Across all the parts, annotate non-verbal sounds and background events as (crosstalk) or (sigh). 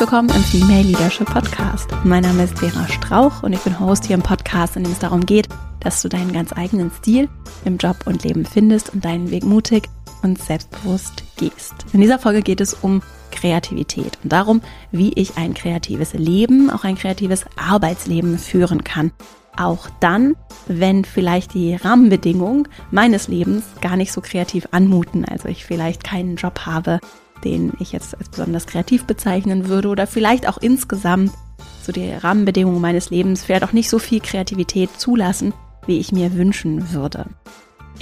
willkommen im Female Leadership Podcast. Mein Name ist Vera Strauch und ich bin Host hier im Podcast, in dem es darum geht, dass du deinen ganz eigenen Stil im Job und Leben findest und deinen Weg mutig und selbstbewusst gehst. In dieser Folge geht es um Kreativität und darum, wie ich ein kreatives Leben, auch ein kreatives Arbeitsleben führen kann. Auch dann, wenn vielleicht die Rahmenbedingungen meines Lebens gar nicht so kreativ anmuten. Also ich vielleicht keinen Job habe, den ich jetzt als besonders kreativ bezeichnen würde oder vielleicht auch insgesamt so die Rahmenbedingungen meines Lebens vielleicht auch nicht so viel Kreativität zulassen, wie ich mir wünschen würde.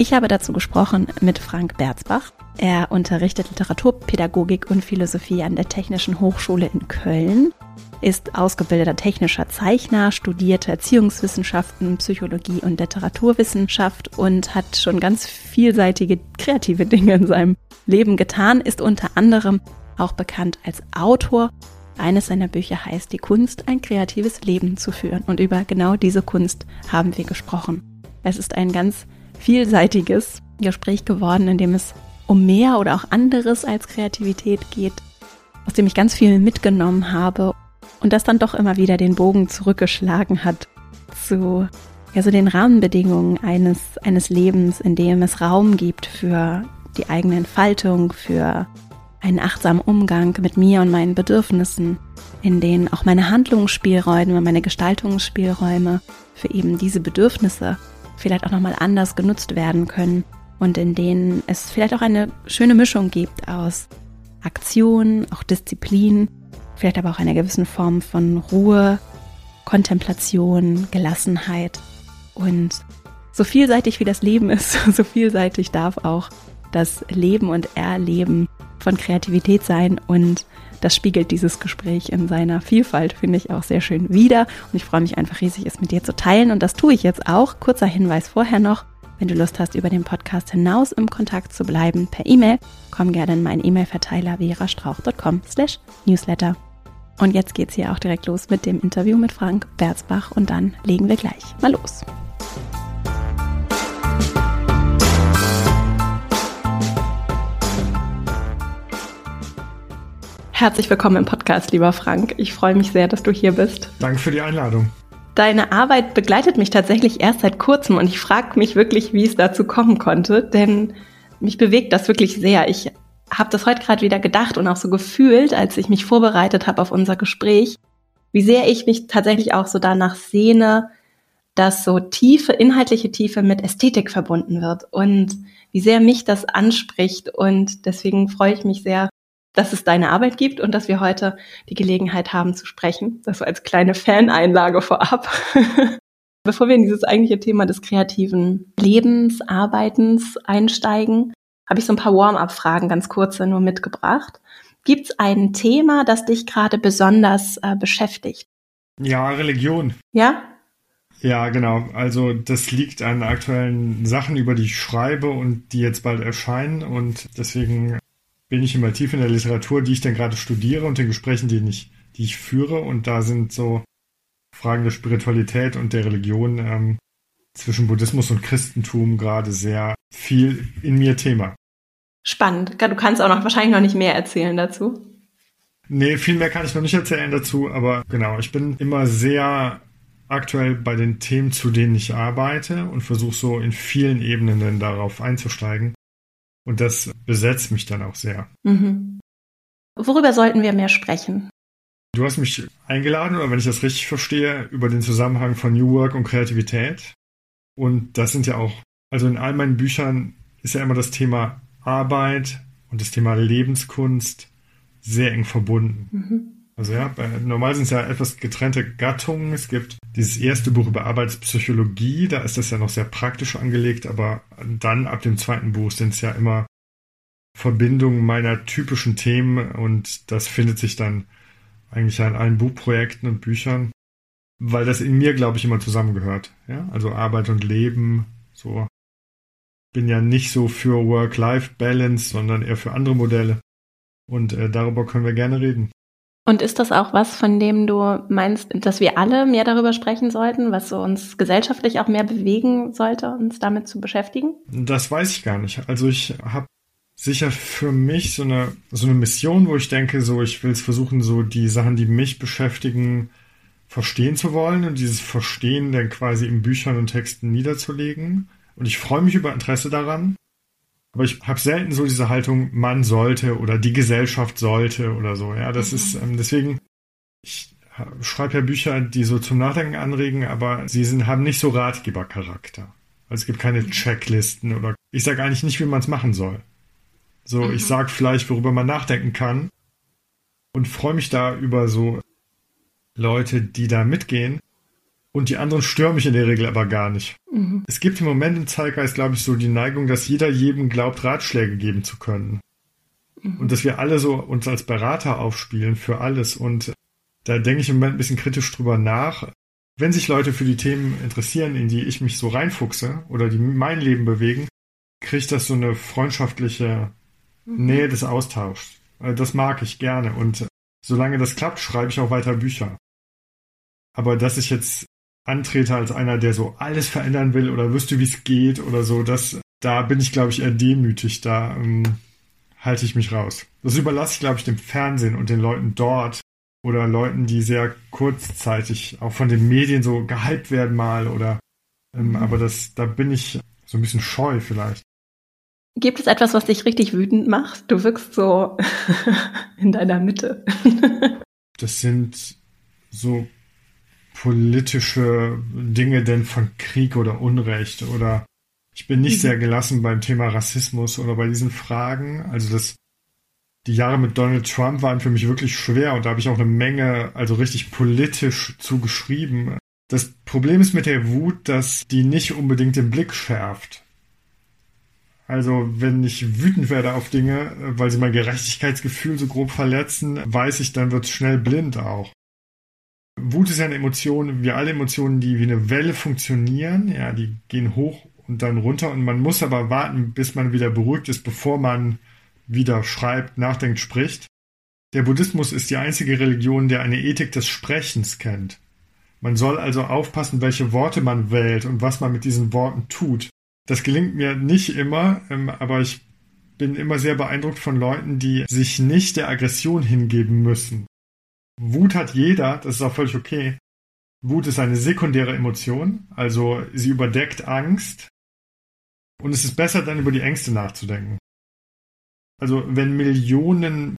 Ich habe dazu gesprochen mit Frank Berzbach. Er unterrichtet Literaturpädagogik und Philosophie an der Technischen Hochschule in Köln, ist ausgebildeter technischer Zeichner, studierte Erziehungswissenschaften, Psychologie und Literaturwissenschaft und hat schon ganz vielseitige kreative Dinge in seinem Leben getan, ist unter anderem auch bekannt als Autor. Eines seiner Bücher heißt Die Kunst, ein kreatives Leben zu führen. Und über genau diese Kunst haben wir gesprochen. Es ist ein ganz vielseitiges Gespräch geworden, in dem es um mehr oder auch anderes als Kreativität geht, aus dem ich ganz viel mitgenommen habe und das dann doch immer wieder den Bogen zurückgeschlagen hat zu ja, so den Rahmenbedingungen eines, eines Lebens, in dem es Raum gibt für die eigene Entfaltung, für einen achtsamen Umgang mit mir und meinen Bedürfnissen, in denen auch meine Handlungsspielräume, meine Gestaltungsspielräume für eben diese Bedürfnisse vielleicht auch nochmal anders genutzt werden können und in denen es vielleicht auch eine schöne Mischung gibt aus Aktion, auch Disziplin, vielleicht aber auch einer gewissen Form von Ruhe, Kontemplation, Gelassenheit und so vielseitig wie das Leben ist, (laughs) so vielseitig darf auch das Leben und Erleben von Kreativität sein und das spiegelt dieses Gespräch in seiner Vielfalt, finde ich auch sehr schön wieder. Und ich freue mich einfach riesig, es mit dir zu teilen. Und das tue ich jetzt auch. Kurzer Hinweis vorher noch. Wenn du Lust hast, über den Podcast hinaus im Kontakt zu bleiben per E-Mail, komm gerne in meinen E-Mail-Verteiler verastrauch.com slash newsletter. Und jetzt geht's hier auch direkt los mit dem Interview mit Frank Berzbach und dann legen wir gleich mal los. Herzlich willkommen im Podcast, lieber Frank. Ich freue mich sehr, dass du hier bist. Danke für die Einladung. Deine Arbeit begleitet mich tatsächlich erst seit kurzem und ich frage mich wirklich, wie es dazu kommen konnte, denn mich bewegt das wirklich sehr. Ich habe das heute gerade wieder gedacht und auch so gefühlt, als ich mich vorbereitet habe auf unser Gespräch, wie sehr ich mich tatsächlich auch so danach sehne, dass so tiefe, inhaltliche Tiefe mit Ästhetik verbunden wird und wie sehr mich das anspricht. Und deswegen freue ich mich sehr, dass es deine Arbeit gibt und dass wir heute die Gelegenheit haben zu sprechen. Das so als kleine Faneinlage vorab. (laughs) Bevor wir in dieses eigentliche Thema des kreativen Lebens, Arbeitens einsteigen, habe ich so ein paar Warm-up-Fragen, ganz kurze, nur mitgebracht. Gibt es ein Thema, das dich gerade besonders äh, beschäftigt? Ja, Religion. Ja? Ja, genau. Also das liegt an aktuellen Sachen, über die ich schreibe und die jetzt bald erscheinen. Und deswegen bin ich immer tief in der Literatur, die ich dann gerade studiere und den Gesprächen, die ich, die ich führe. Und da sind so Fragen der Spiritualität und der Religion ähm, zwischen Buddhismus und Christentum gerade sehr viel in mir Thema. Spannend. Du kannst auch noch wahrscheinlich noch nicht mehr erzählen dazu. Nee, viel mehr kann ich noch nicht erzählen dazu, aber genau, ich bin immer sehr aktuell bei den Themen, zu denen ich arbeite und versuche so in vielen Ebenen dann darauf einzusteigen. Und das besetzt mich dann auch sehr. Mhm. Worüber sollten wir mehr sprechen? Du hast mich eingeladen, oder wenn ich das richtig verstehe, über den Zusammenhang von New Work und Kreativität. Und das sind ja auch, also in all meinen Büchern ist ja immer das Thema Arbeit und das Thema Lebenskunst sehr eng verbunden. Mhm. Also ja, bei, normal sind es ja etwas getrennte Gattungen. Es gibt dieses erste Buch über Arbeitspsychologie, da ist das ja noch sehr praktisch angelegt, aber dann ab dem zweiten Buch sind es ja immer Verbindungen meiner typischen Themen und das findet sich dann eigentlich an allen Buchprojekten und Büchern, weil das in mir, glaube ich, immer zusammengehört. Ja, also Arbeit und Leben, so. Bin ja nicht so für Work-Life-Balance, sondern eher für andere Modelle. Und äh, darüber können wir gerne reden. Und ist das auch was, von dem du meinst, dass wir alle mehr darüber sprechen sollten, was uns gesellschaftlich auch mehr bewegen sollte, uns damit zu beschäftigen? Das weiß ich gar nicht. Also ich habe sicher für mich so eine, so eine Mission, wo ich denke, so ich will es versuchen, so die Sachen, die mich beschäftigen, verstehen zu wollen und dieses Verstehen dann quasi in Büchern und Texten niederzulegen. Und ich freue mich über Interesse daran. Aber ich habe selten so diese Haltung, man sollte oder die Gesellschaft sollte oder so. Ja, das mhm. ist ähm, deswegen, ich schreibe ja Bücher, die so zum Nachdenken anregen, aber sie sind, haben nicht so Ratgebercharakter. Also es gibt keine mhm. Checklisten oder ich sage eigentlich nicht, wie man es machen soll. So, mhm. ich sage vielleicht, worüber man nachdenken kann und freue mich da über so Leute, die da mitgehen. Und die anderen stören mich in der Regel aber gar nicht. Mhm. Es gibt im Moment im Zeitgeist, glaube ich, so die Neigung, dass jeder jedem glaubt, Ratschläge geben zu können. Mhm. Und dass wir alle so uns als Berater aufspielen für alles. Und da denke ich im Moment ein bisschen kritisch drüber nach. Wenn sich Leute für die Themen interessieren, in die ich mich so reinfuchse oder die mein Leben bewegen, kriegt das so eine freundschaftliche Mhm. Nähe des Austauschs. Äh, das mag ich gerne und solange das klappt, schreibe ich auch weiter Bücher. Aber dass ich jetzt antrete als einer, der so alles verändern will oder wüsste, wie es geht oder so, das, da bin ich, glaube ich, eher demütig. Da ähm, halte ich mich raus. Das überlasse ich, glaube ich, dem Fernsehen und den Leuten dort oder Leuten, die sehr kurzzeitig auch von den Medien so gehypt werden mal oder ähm, mhm. aber das, da bin ich so ein bisschen scheu vielleicht. Gibt es etwas, was dich richtig wütend macht? Du wirkst so (laughs) in deiner Mitte. (laughs) das sind so politische Dinge denn von Krieg oder Unrecht oder ich bin nicht mhm. sehr gelassen beim Thema Rassismus oder bei diesen Fragen. Also das, die Jahre mit Donald Trump waren für mich wirklich schwer und da habe ich auch eine Menge, also richtig politisch zugeschrieben. Das Problem ist mit der Wut, dass die nicht unbedingt den Blick schärft. Also wenn ich wütend werde auf Dinge, weil sie mein Gerechtigkeitsgefühl so grob verletzen, weiß ich, dann wird es schnell blind auch. Wut ist ja eine Emotion, wie alle Emotionen, die wie eine Welle funktionieren, ja, die gehen hoch und dann runter und man muss aber warten, bis man wieder beruhigt ist, bevor man wieder schreibt, nachdenkt, spricht. Der Buddhismus ist die einzige Religion, der eine Ethik des Sprechens kennt. Man soll also aufpassen, welche Worte man wählt und was man mit diesen Worten tut. Das gelingt mir nicht immer, ähm, aber ich bin immer sehr beeindruckt von Leuten, die sich nicht der Aggression hingeben müssen. Wut hat jeder, das ist auch völlig okay. Wut ist eine sekundäre Emotion, also sie überdeckt Angst. Und es ist besser, dann über die Ängste nachzudenken. Also wenn Millionen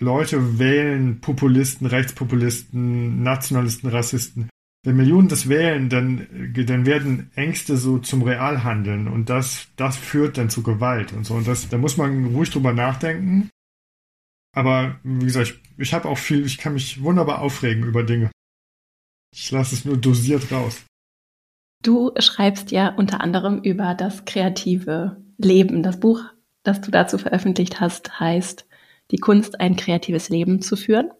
Leute wählen, Populisten, Rechtspopulisten, Nationalisten, Rassisten, wenn Millionen das wählen, dann, dann werden Ängste so zum Realhandeln und das, das führt dann zu Gewalt und so. Und das, da muss man ruhig drüber nachdenken. Aber wie gesagt, ich, habe auch viel, ich kann mich wunderbar aufregen über Dinge. Ich lasse es nur dosiert raus. Du schreibst ja unter anderem über das kreative Leben. Das Buch, das du dazu veröffentlicht hast, heißt Die Kunst, ein kreatives Leben zu führen.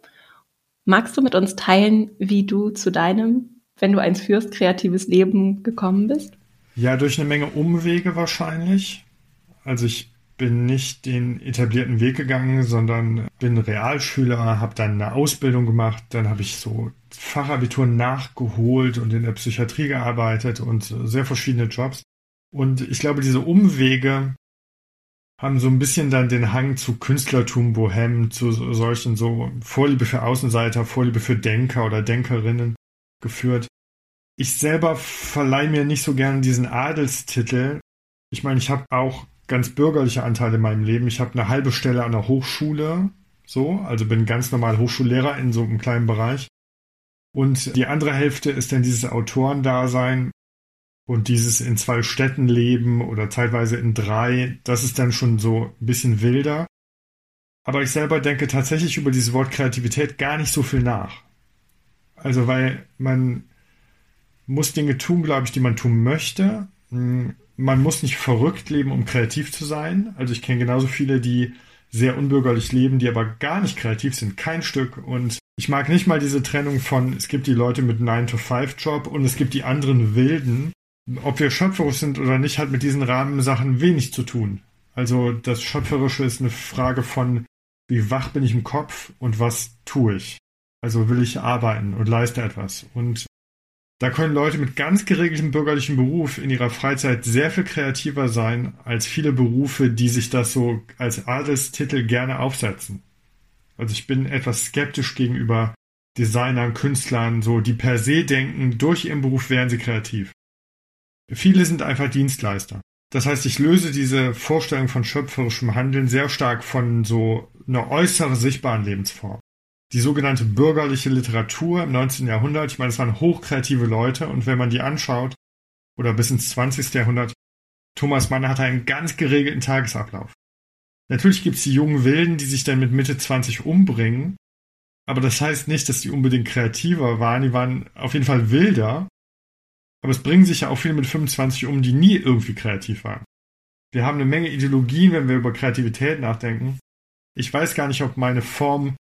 Magst du mit uns teilen, wie du zu deinem wenn du eins führst, kreatives Leben gekommen bist? Ja, durch eine Menge Umwege wahrscheinlich. Also ich bin nicht den etablierten Weg gegangen, sondern bin Realschüler, habe dann eine Ausbildung gemacht, dann habe ich so Fachabitur nachgeholt und in der Psychiatrie gearbeitet und sehr verschiedene Jobs. Und ich glaube, diese Umwege haben so ein bisschen dann den Hang zu Künstlertum, Bohem, zu solchen so Vorliebe für Außenseiter, Vorliebe für Denker oder Denkerinnen geführt. Ich selber verleihe mir nicht so gern diesen Adelstitel. Ich meine, ich habe auch ganz bürgerliche Anteile in meinem Leben. Ich habe eine halbe Stelle an der Hochschule, so, also bin ganz normal Hochschullehrer in so einem kleinen Bereich. Und die andere Hälfte ist dann dieses Autorendasein und dieses in zwei Städten leben oder zeitweise in drei. Das ist dann schon so ein bisschen wilder. Aber ich selber denke tatsächlich über dieses Wort Kreativität gar nicht so viel nach. Also, weil man muss Dinge tun, glaube ich, die man tun möchte. Man muss nicht verrückt leben, um kreativ zu sein. Also ich kenne genauso viele, die sehr unbürgerlich leben, die aber gar nicht kreativ sind, kein Stück. Und ich mag nicht mal diese Trennung von, es gibt die Leute mit 9-to-5-Job und es gibt die anderen Wilden. Ob wir schöpferisch sind oder nicht, hat mit diesen Rahmensachen wenig zu tun. Also das Schöpferische ist eine Frage von, wie wach bin ich im Kopf und was tue ich. Also will ich arbeiten und leiste etwas. Und Da können Leute mit ganz geregeltem bürgerlichen Beruf in ihrer Freizeit sehr viel kreativer sein als viele Berufe, die sich das so als Adelstitel gerne aufsetzen. Also ich bin etwas skeptisch gegenüber Designern, Künstlern, so, die per se denken, durch ihren Beruf wären sie kreativ. Viele sind einfach Dienstleister. Das heißt, ich löse diese Vorstellung von schöpferischem Handeln sehr stark von so einer äußeren sichtbaren Lebensform die sogenannte bürgerliche Literatur im 19. Jahrhundert. Ich meine, es waren hochkreative Leute und wenn man die anschaut, oder bis ins 20. Jahrhundert, Thomas Mann hatte einen ganz geregelten Tagesablauf. Natürlich gibt es die jungen Wilden, die sich dann mit Mitte 20 umbringen, aber das heißt nicht, dass die unbedingt kreativer waren, die waren auf jeden Fall wilder, aber es bringen sich ja auch viele mit 25 um, die nie irgendwie kreativ waren. Wir haben eine Menge Ideologien, wenn wir über Kreativität nachdenken. Ich weiß gar nicht, ob meine Form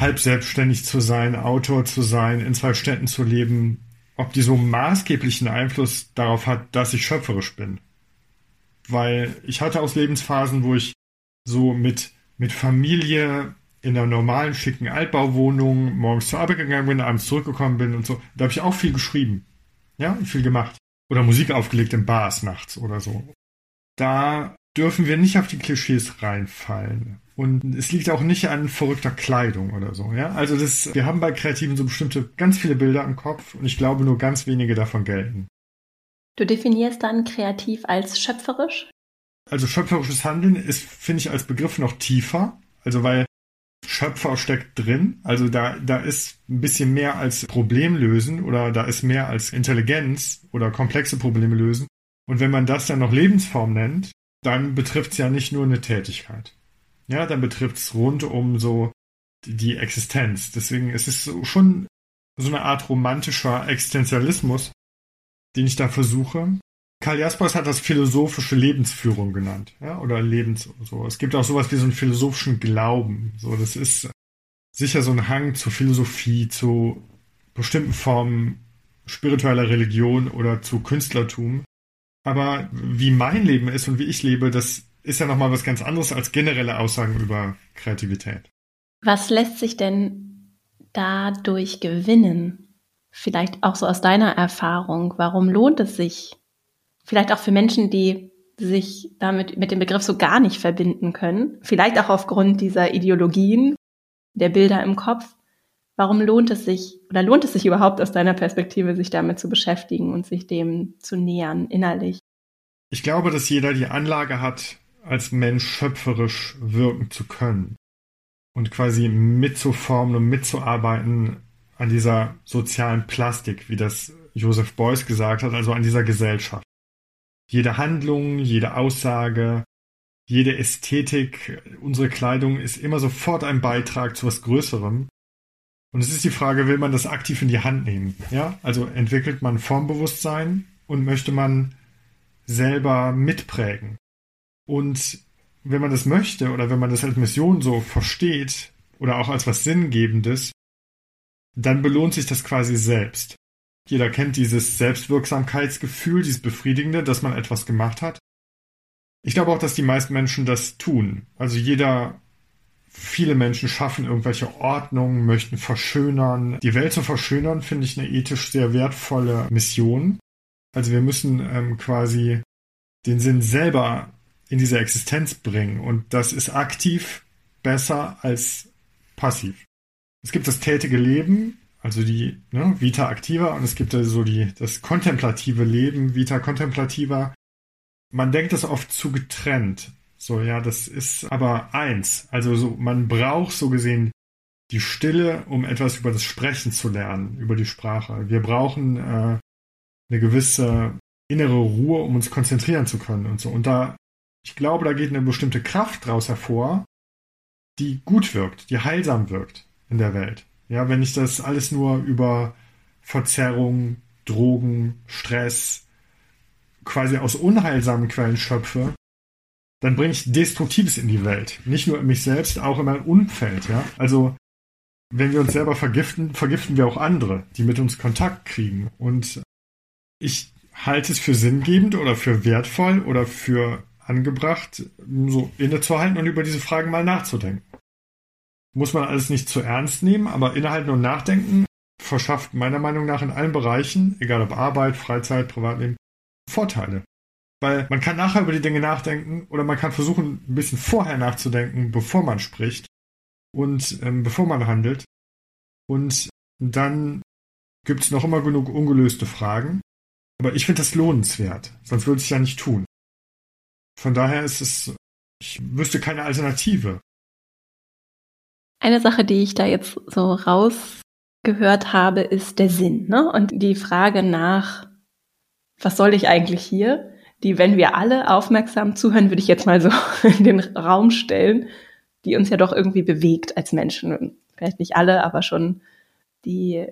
halb selbstständig zu sein, Autor zu sein, in zwei Städten zu leben, ob die so maßgeblichen Einfluss darauf hat, dass ich schöpferisch bin. Weil ich hatte aus Lebensphasen, wo ich so mit, mit Familie in einer normalen, schicken Altbauwohnung morgens zur Arbeit gegangen bin, abends zurückgekommen bin und so. Da habe ich auch viel geschrieben. Ja, viel gemacht. Oder Musik aufgelegt in Bars nachts oder so. Da dürfen wir nicht auf die Klischees reinfallen. Und es liegt auch nicht an verrückter Kleidung oder so, ja. Also das, wir haben bei Kreativen so bestimmte, ganz viele Bilder im Kopf und ich glaube nur ganz wenige davon gelten. Du definierst dann kreativ als schöpferisch? Also schöpferisches Handeln ist, finde ich, als Begriff noch tiefer. Also weil Schöpfer steckt drin. Also da, da ist ein bisschen mehr als Problem lösen oder da ist mehr als Intelligenz oder komplexe Probleme lösen. Und wenn man das dann noch Lebensform nennt, dann betrifft es ja nicht nur eine Tätigkeit ja, dann betrifft es rund um so die Existenz. Deswegen ist es schon so eine Art romantischer Existenzialismus, den ich da versuche. Karl Jaspers hat das philosophische Lebensführung genannt, ja, oder Lebens, so. Es gibt auch sowas wie so einen philosophischen Glauben, so. Das ist sicher so ein Hang zur Philosophie, zu bestimmten Formen spiritueller Religion oder zu Künstlertum. Aber wie mein Leben ist und wie ich lebe, das ist ja nochmal was ganz anderes als generelle Aussagen über Kreativität. Was lässt sich denn dadurch gewinnen? Vielleicht auch so aus deiner Erfahrung. Warum lohnt es sich? Vielleicht auch für Menschen, die sich damit mit dem Begriff so gar nicht verbinden können. Vielleicht auch aufgrund dieser Ideologien, der Bilder im Kopf. Warum lohnt es sich oder lohnt es sich überhaupt aus deiner Perspektive, sich damit zu beschäftigen und sich dem zu nähern innerlich? Ich glaube, dass jeder die Anlage hat, als Mensch schöpferisch wirken zu können und quasi mitzuformen und mitzuarbeiten an dieser sozialen Plastik, wie das Joseph Beuys gesagt hat, also an dieser Gesellschaft. Jede Handlung, jede Aussage, jede Ästhetik, unsere Kleidung ist immer sofort ein Beitrag zu was Größerem. Und es ist die Frage, will man das aktiv in die Hand nehmen? Ja, also entwickelt man Formbewusstsein und möchte man selber mitprägen. Und wenn man das möchte oder wenn man das als Mission so versteht oder auch als was Sinngebendes, dann belohnt sich das quasi selbst. Jeder kennt dieses Selbstwirksamkeitsgefühl, dieses Befriedigende, dass man etwas gemacht hat. Ich glaube auch, dass die meisten Menschen das tun. Also jeder, viele Menschen schaffen irgendwelche Ordnungen, möchten verschönern. Die Welt zu verschönern, finde ich eine ethisch sehr wertvolle Mission. Also wir müssen ähm, quasi den Sinn selber in diese Existenz bringen. Und das ist aktiv besser als passiv. Es gibt das tätige Leben, also die ne, Vita activa, und es gibt so die, das kontemplative Leben, Vita contemplativa. Man denkt das oft zu getrennt. So, ja, das ist aber eins. Also so, man braucht so gesehen die Stille, um etwas über das Sprechen zu lernen, über die Sprache. Wir brauchen äh, eine gewisse innere Ruhe, um uns konzentrieren zu können und so. Und da ich glaube, da geht eine bestimmte Kraft daraus hervor, die gut wirkt, die heilsam wirkt in der Welt. Ja, wenn ich das alles nur über Verzerrung, Drogen, Stress, quasi aus unheilsamen Quellen schöpfe, dann bringe ich Destruktives in die Welt. Nicht nur in mich selbst, auch in mein Umfeld, ja. Also, wenn wir uns selber vergiften, vergiften wir auch andere, die mit uns Kontakt kriegen. Und ich halte es für sinngebend oder für wertvoll oder für angebracht, so innezuhalten und über diese Fragen mal nachzudenken. Muss man alles nicht zu ernst nehmen, aber innehalten und nachdenken verschafft meiner Meinung nach in allen Bereichen, egal ob Arbeit, Freizeit, Privatleben, Vorteile. Weil man kann nachher über die Dinge nachdenken oder man kann versuchen, ein bisschen vorher nachzudenken, bevor man spricht und ähm, bevor man handelt. Und dann gibt es noch immer genug ungelöste Fragen. Aber ich finde das lohnenswert, sonst würde ich es ja nicht tun. Von daher ist es, ich wüsste keine Alternative. Eine Sache, die ich da jetzt so rausgehört habe, ist der Sinn, ne? Und die Frage nach, was soll ich eigentlich hier? Die, wenn wir alle aufmerksam zuhören, würde ich jetzt mal so (laughs) in den Raum stellen, die uns ja doch irgendwie bewegt als Menschen. Vielleicht nicht alle, aber schon die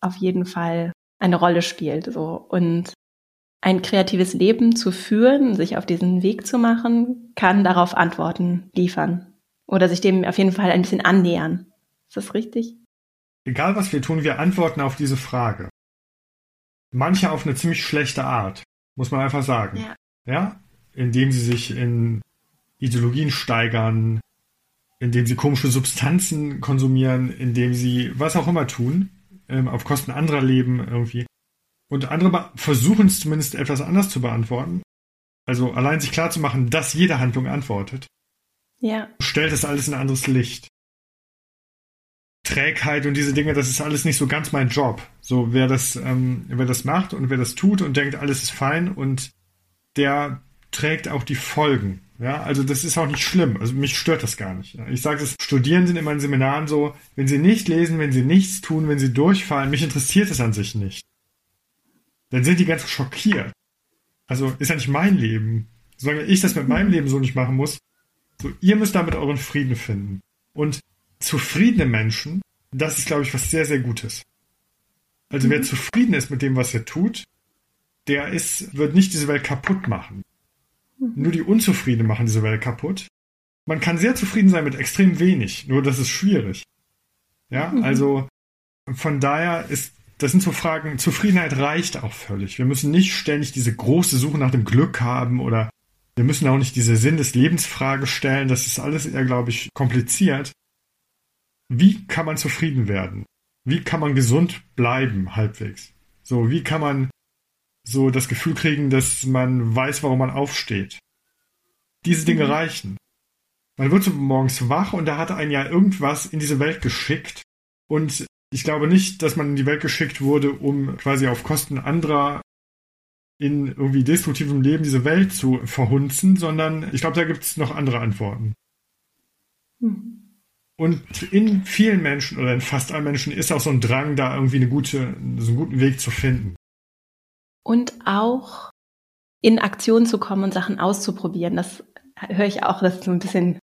auf jeden Fall eine Rolle spielt. So. Und ein kreatives Leben zu führen, sich auf diesen Weg zu machen, kann darauf Antworten liefern. Oder sich dem auf jeden Fall ein bisschen annähern. Ist das richtig? Egal was wir tun, wir antworten auf diese Frage. Manche auf eine ziemlich schlechte Art, muss man einfach sagen. Ja. ja? Indem sie sich in Ideologien steigern, indem sie komische Substanzen konsumieren, indem sie was auch immer tun, ähm, auf Kosten anderer leben irgendwie. Und andere versuchen es zumindest etwas anders zu beantworten. Also allein sich klarzumachen, dass jede Handlung antwortet. Ja. Stellt das alles in ein anderes Licht. Trägheit und diese Dinge, das ist alles nicht so ganz mein Job. So, wer das, ähm, wer das macht und wer das tut und denkt, alles ist fein und der trägt auch die Folgen. Ja, also das ist auch nicht schlimm. Also mich stört das gar nicht. Ich sage es Studierenden in meinen Seminaren so, wenn sie nicht lesen, wenn sie nichts tun, wenn sie durchfallen, mich interessiert es an sich nicht. Dann sind die ganz schockiert. Also ist ja nicht mein Leben. Solange ich das mit meinem Leben so nicht machen muss, so, ihr müsst damit euren Frieden finden. Und zufriedene Menschen, das ist, glaube ich, was sehr, sehr Gutes. Also mhm. wer zufrieden ist mit dem, was er tut, der ist, wird nicht diese Welt kaputt machen. Nur die Unzufriedenen machen diese Welt kaputt. Man kann sehr zufrieden sein mit extrem wenig, nur das ist schwierig. Ja, mhm. also von daher ist, das sind so Fragen, Zufriedenheit reicht auch völlig. Wir müssen nicht ständig diese große Suche nach dem Glück haben oder wir müssen auch nicht diese Sinn des Lebens Frage stellen. Das ist alles eher, glaube ich, kompliziert. Wie kann man zufrieden werden? Wie kann man gesund bleiben, halbwegs? So, wie kann man so das Gefühl kriegen, dass man weiß, warum man aufsteht. Diese Dinge mhm. reichen. Man wird so morgens wach und da hat einen ja irgendwas in diese Welt geschickt. Und ich glaube nicht, dass man in die Welt geschickt wurde, um quasi auf Kosten anderer in irgendwie destruktivem Leben diese Welt zu verhunzen, sondern ich glaube, da gibt es noch andere Antworten. Mhm. Und in vielen Menschen oder in fast allen Menschen ist auch so ein Drang, da irgendwie eine gute, so einen guten Weg zu finden und auch in Aktion zu kommen und Sachen auszuprobieren. Das höre ich auch, das ist so ein bisschen,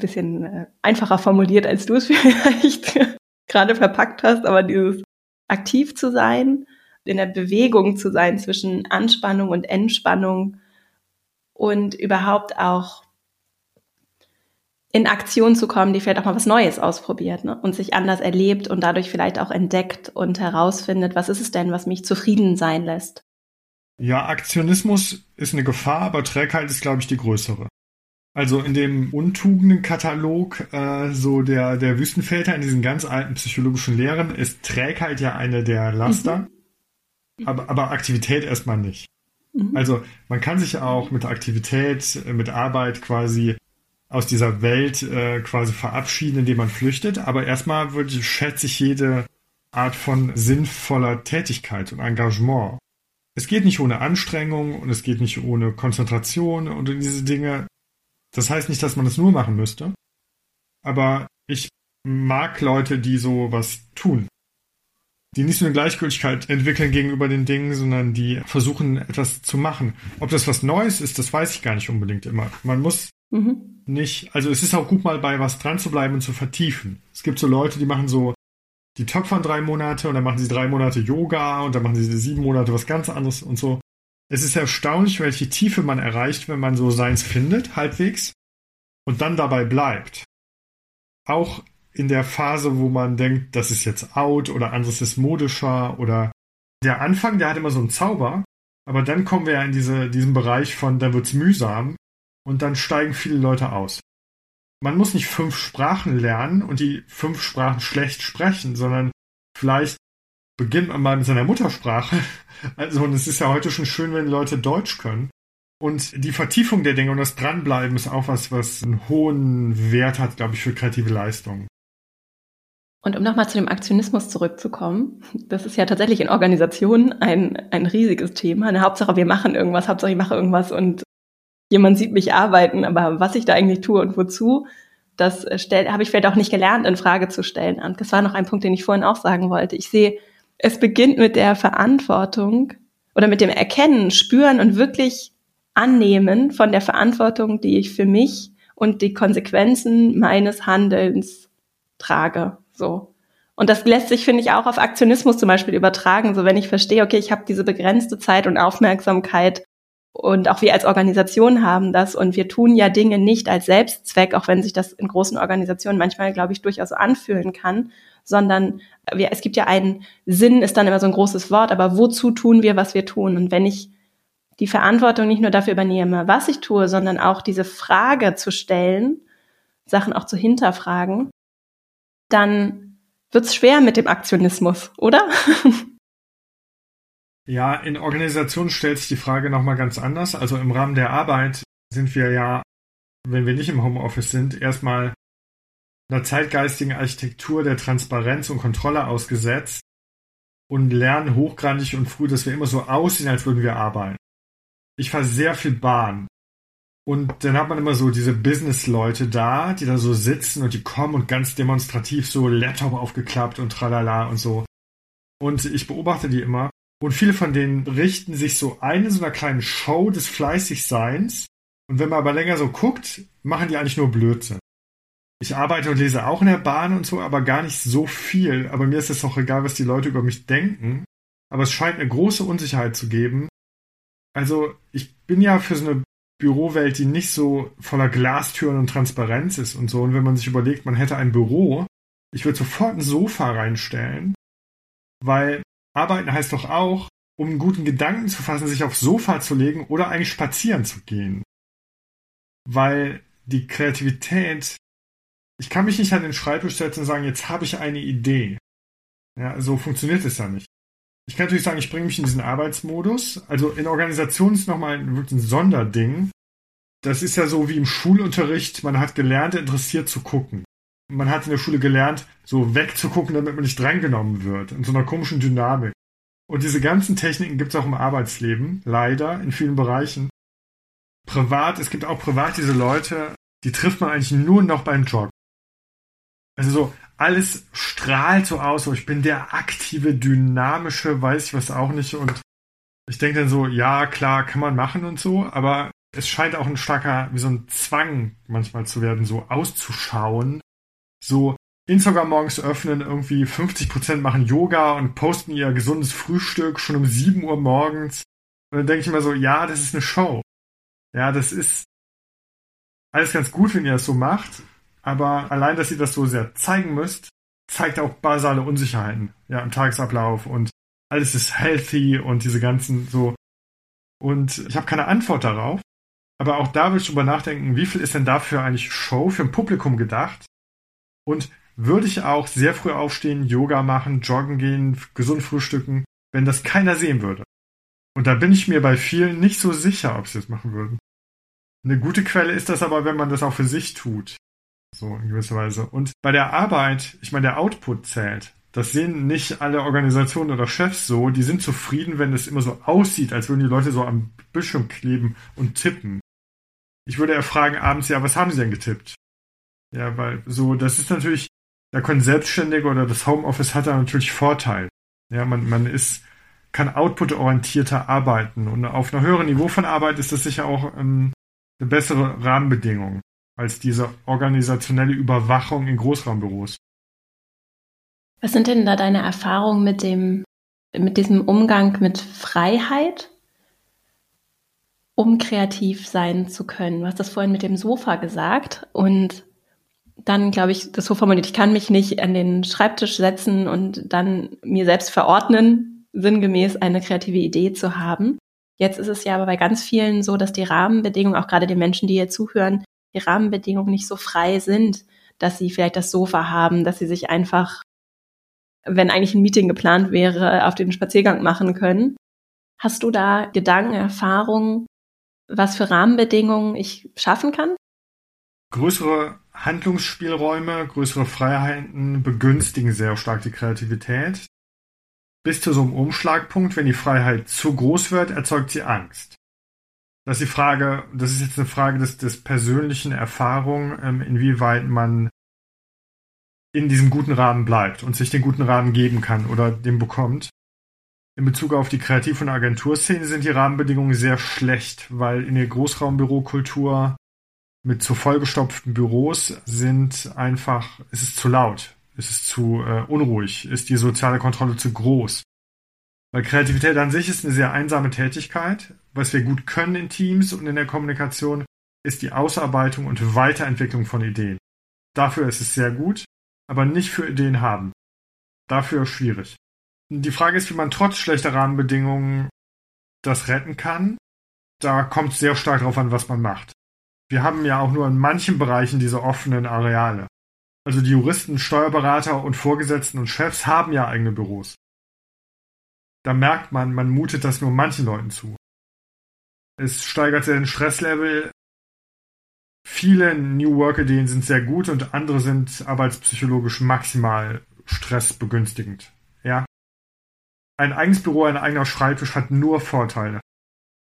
bisschen äh, einfacher formuliert, als du es (laughs) vielleicht gerade verpackt hast, aber dieses aktiv zu sein, in der Bewegung zu sein zwischen Anspannung und Entspannung und überhaupt auch in Aktion zu kommen, die vielleicht auch mal was Neues ausprobiert ne? und sich anders erlebt und dadurch vielleicht auch entdeckt und herausfindet, was ist es denn, was mich zufrieden sein lässt. Ja, Aktionismus ist eine Gefahr, aber Trägheit ist, glaube ich, die größere. Also in dem Untugendenkatalog äh, so der, der Wüstenväter in diesen ganz alten psychologischen Lehren ist Trägheit ja eine der Laster, mhm. aber, aber Aktivität erstmal nicht. Mhm. Also man kann sich auch mit Aktivität, mit Arbeit quasi aus dieser Welt äh, quasi verabschieden, indem man flüchtet, aber erstmal würde, schätze ich jede Art von sinnvoller Tätigkeit und Engagement es geht nicht ohne Anstrengung und es geht nicht ohne Konzentration und diese Dinge. Das heißt nicht, dass man das nur machen müsste. Aber ich mag Leute, die so was tun. Die nicht so eine Gleichgültigkeit entwickeln gegenüber den Dingen, sondern die versuchen, etwas zu machen. Ob das was Neues ist, das weiß ich gar nicht unbedingt immer. Man muss mhm. Nicht, also es ist auch gut mal bei was dran zu bleiben und zu vertiefen. Es gibt so Leute, die machen so die töpfern drei Monate und dann machen sie drei Monate Yoga und dann machen sie sieben Monate was ganz anderes und so. Es ist erstaunlich, welche Tiefe man erreicht, wenn man so seins findet, halbwegs, und dann dabei bleibt. Auch in der Phase, wo man denkt, das ist jetzt out oder anderes ist modischer oder der Anfang, der hat immer so einen Zauber, aber dann kommen wir ja in diese, diesen Bereich von, da wird's mühsam und dann steigen viele Leute aus man muss nicht fünf Sprachen lernen und die fünf Sprachen schlecht sprechen, sondern vielleicht beginnt man mal mit seiner Muttersprache. (laughs) Also, und es ist ja heute schon schön, wenn Leute Deutsch können. Und die Vertiefung der Dinge und das Dranbleiben ist auch was, was einen hohen Wert hat, glaube ich, für kreative Leistung. Und um nochmal zu dem Aktionismus zurückzukommen, das ist ja tatsächlich in Organisationen ein, ein riesiges Thema. Eine Hauptsache, wir machen irgendwas, Hauptsache, ich mache irgendwas und jemand sieht mich arbeiten, aber was ich da eigentlich tue und wozu, das habe ich vielleicht auch nicht gelernt, in Frage zu stellen. Und das war noch ein Punkt, den ich vorhin auch sagen wollte. Ich sehe, es beginnt mit der Verantwortung oder mit dem Erkennen, Spüren und wirklich Annehmen von der Verantwortung, die ich für mich und die Konsequenzen meines Handelns trage. So. Und das lässt sich, finde ich, auch auf Aktionismus zum Beispiel übertragen. So, wenn ich verstehe, okay, ich habe diese begrenzte Zeit und Aufmerksamkeit und auch wir als Organisation haben das und wir tun ja Dinge nicht als Selbstzweck, auch wenn sich das in großen Organisationen manchmal, glaube ich, durchaus anfühlen kann, sondern wir, es gibt ja einen Sinn, ist dann immer so ein großes Wort, aber wozu tun wir, was wir tun? Und wenn ich die Verantwortung nicht nur dafür übernehme, was ich tue, sondern auch diese Frage zu stellen, Sachen auch zu hinterfragen, dann wird's schwer mit dem Aktionismus, oder? (laughs) Ja, in Organisationen stellt sich die Frage nochmal ganz anders. Also im Rahmen der Arbeit sind wir ja, wenn wir nicht im Homeoffice sind, erstmal einer zeitgeistigen Architektur der Transparenz und Kontrolle ausgesetzt und lernen hochgradig und früh, dass wir immer so aussehen, als würden wir arbeiten. Ich fahre sehr viel Bahn und dann hat man immer so diese Business-Leute da, die da so sitzen und die kommen und ganz demonstrativ so Laptop aufgeklappt und tralala und so. Und ich beobachte die immer. Und viele von denen richten sich so ein in so einer kleinen Show des Fleißigseins. Und wenn man aber länger so guckt, machen die eigentlich nur Blödsinn. Ich arbeite und lese auch in der Bahn und so, aber gar nicht so viel. Aber mir ist es auch egal, was die Leute über mich denken. Aber es scheint eine große Unsicherheit zu geben. Also, ich bin ja für so eine Bürowelt, die nicht so voller Glastüren und Transparenz ist und so. Und wenn man sich überlegt, man hätte ein Büro, ich würde sofort ein Sofa reinstellen, weil arbeiten heißt doch auch, um einen guten Gedanken zu fassen, sich aufs Sofa zu legen oder eigentlich spazieren zu gehen. Weil die Kreativität, ich kann mich nicht an den Schreibtisch setzen und sagen, jetzt habe ich eine Idee. Ja, so funktioniert es ja nicht. Ich kann natürlich sagen, ich bringe mich in diesen Arbeitsmodus. Also in Organisationen ist nochmal ein, ein Sonderding. Das ist ja so wie im Schulunterricht. Man hat gelernt, interessiert zu gucken. Man hat in der Schule gelernt, so wegzugucken, damit man nicht drangenommen wird. In so einer komischen Dynamik. Und diese ganzen Techniken gibt es auch im Arbeitsleben. Leider in vielen Bereichen. Privat, es gibt auch privat diese Leute, die trifft man eigentlich nur noch beim Joggen. Also so, alles strahlt so aus, so ich bin der aktive, dynamische, weiß ich was auch nicht. Und ich denke dann so, ja, klar, kann man machen und so, aber es scheint auch ein starker, wie so ein Zwang manchmal zu werden, so auszuschauen. So Instagram morgens öffnen, irgendwie 50% machen Yoga und posten ihr gesundes Frühstück schon um 7 Uhr morgens. Und dann denke ich immer so, ja, das ist eine Show. Ja, das ist alles ganz gut, wenn ihr das so macht. Aber allein, dass ihr das so sehr zeigen müsst, zeigt auch basale Unsicherheiten, ja, im Tagesablauf und alles ist healthy und diese ganzen so. Und ich habe keine Antwort darauf. Aber auch da will ich drüber nachdenken, wie viel ist denn dafür eigentlich Show für ein Publikum gedacht? Und würde ich auch sehr früh aufstehen, Yoga machen, joggen gehen, gesund frühstücken, wenn das keiner sehen würde? Und da bin ich mir bei vielen nicht so sicher, ob sie es machen würden. Eine gute Quelle ist das aber, wenn man das auch für sich tut. So in gewisser Weise. Und bei der Arbeit, ich meine, der Output zählt. Das sehen nicht alle Organisationen oder Chefs so. Die sind zufrieden, wenn es immer so aussieht, als würden die Leute so am Bildschirm kleben und tippen. Ich würde eher fragen abends, ja, was haben sie denn getippt? Ja, weil so, das ist natürlich, da können Selbstständige oder das Homeoffice hat da natürlich Vorteil. Ja, man, man ist, kann output-orientierter arbeiten und auf einem höheren Niveau von Arbeit ist das sicher auch ähm, eine bessere Rahmenbedingung als diese organisationelle Überwachung in Großraumbüros. Was sind denn da deine Erfahrungen mit dem, mit diesem Umgang mit Freiheit, um kreativ sein zu können? Du hast das vorhin mit dem Sofa gesagt und dann glaube ich, das so formuliert, ich kann mich nicht an den Schreibtisch setzen und dann mir selbst verordnen, sinngemäß eine kreative Idee zu haben. Jetzt ist es ja aber bei ganz vielen so, dass die Rahmenbedingungen, auch gerade den Menschen, die hier zuhören, die Rahmenbedingungen nicht so frei sind, dass sie vielleicht das Sofa haben, dass sie sich einfach wenn eigentlich ein Meeting geplant wäre, auf den Spaziergang machen können. Hast du da Gedanken, Erfahrungen, was für Rahmenbedingungen ich schaffen kann? Größere Handlungsspielräume, größere Freiheiten begünstigen sehr stark die Kreativität. Bis zu so einem Umschlagpunkt, wenn die Freiheit zu groß wird, erzeugt sie Angst. Das ist die Frage, das ist jetzt eine Frage des, des persönlichen Erfahrung, ähm, inwieweit man in diesem guten Rahmen bleibt und sich den guten Rahmen geben kann oder den bekommt. In Bezug auf die Kreativ- und Agenturszene sind die Rahmenbedingungen sehr schlecht, weil in der Großraumbürokultur mit zu vollgestopften Büros sind einfach, es ist zu laut, es ist zu äh, unruhig, ist die soziale Kontrolle zu groß. Weil Kreativität an sich ist eine sehr einsame Tätigkeit. Was wir gut können in Teams und in der Kommunikation, ist die Ausarbeitung und Weiterentwicklung von Ideen. Dafür ist es sehr gut, aber nicht für Ideen haben. Dafür schwierig. Die Frage ist, wie man trotz schlechter Rahmenbedingungen das retten kann. Da kommt sehr stark darauf an, was man macht. Wir haben ja auch nur in manchen Bereichen diese offenen Areale. Also die Juristen, Steuerberater und Vorgesetzten und Chefs haben ja eigene Büros. Da merkt man, man mutet das nur manchen Leuten zu. Es steigert den Stresslevel. Viele New Work-Ideen sind sehr gut und andere sind arbeitspsychologisch maximal stressbegünstigend. Ja. Ein eigenes Büro, ein eigener Schreibtisch hat nur Vorteile.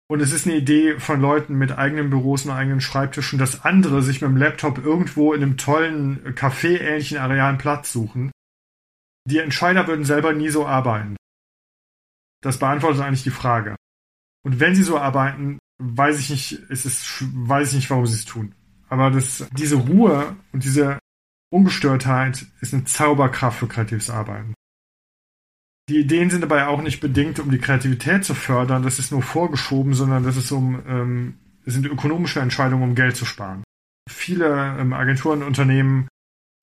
Und es ist eine Idee von Leuten mit eigenen Büros und eigenen Schreibtischen, dass andere sich mit dem Laptop irgendwo in einem tollen Café-ähnlichen Areal Platz suchen. Die Entscheider würden selber nie so arbeiten. Das beantwortet eigentlich die Frage. Und wenn sie so arbeiten, weiß ich nicht, es ist, weiß ich nicht, warum sie es tun. Aber das, diese Ruhe und diese Ungestörtheit ist eine Zauberkraft für kreatives Arbeiten. Die Ideen sind dabei auch nicht bedingt, um die Kreativität zu fördern, das ist nur vorgeschoben, sondern das ist um, ähm, sind ökonomische Entscheidungen, um Geld zu sparen. Viele ähm, Agenturen und Unternehmen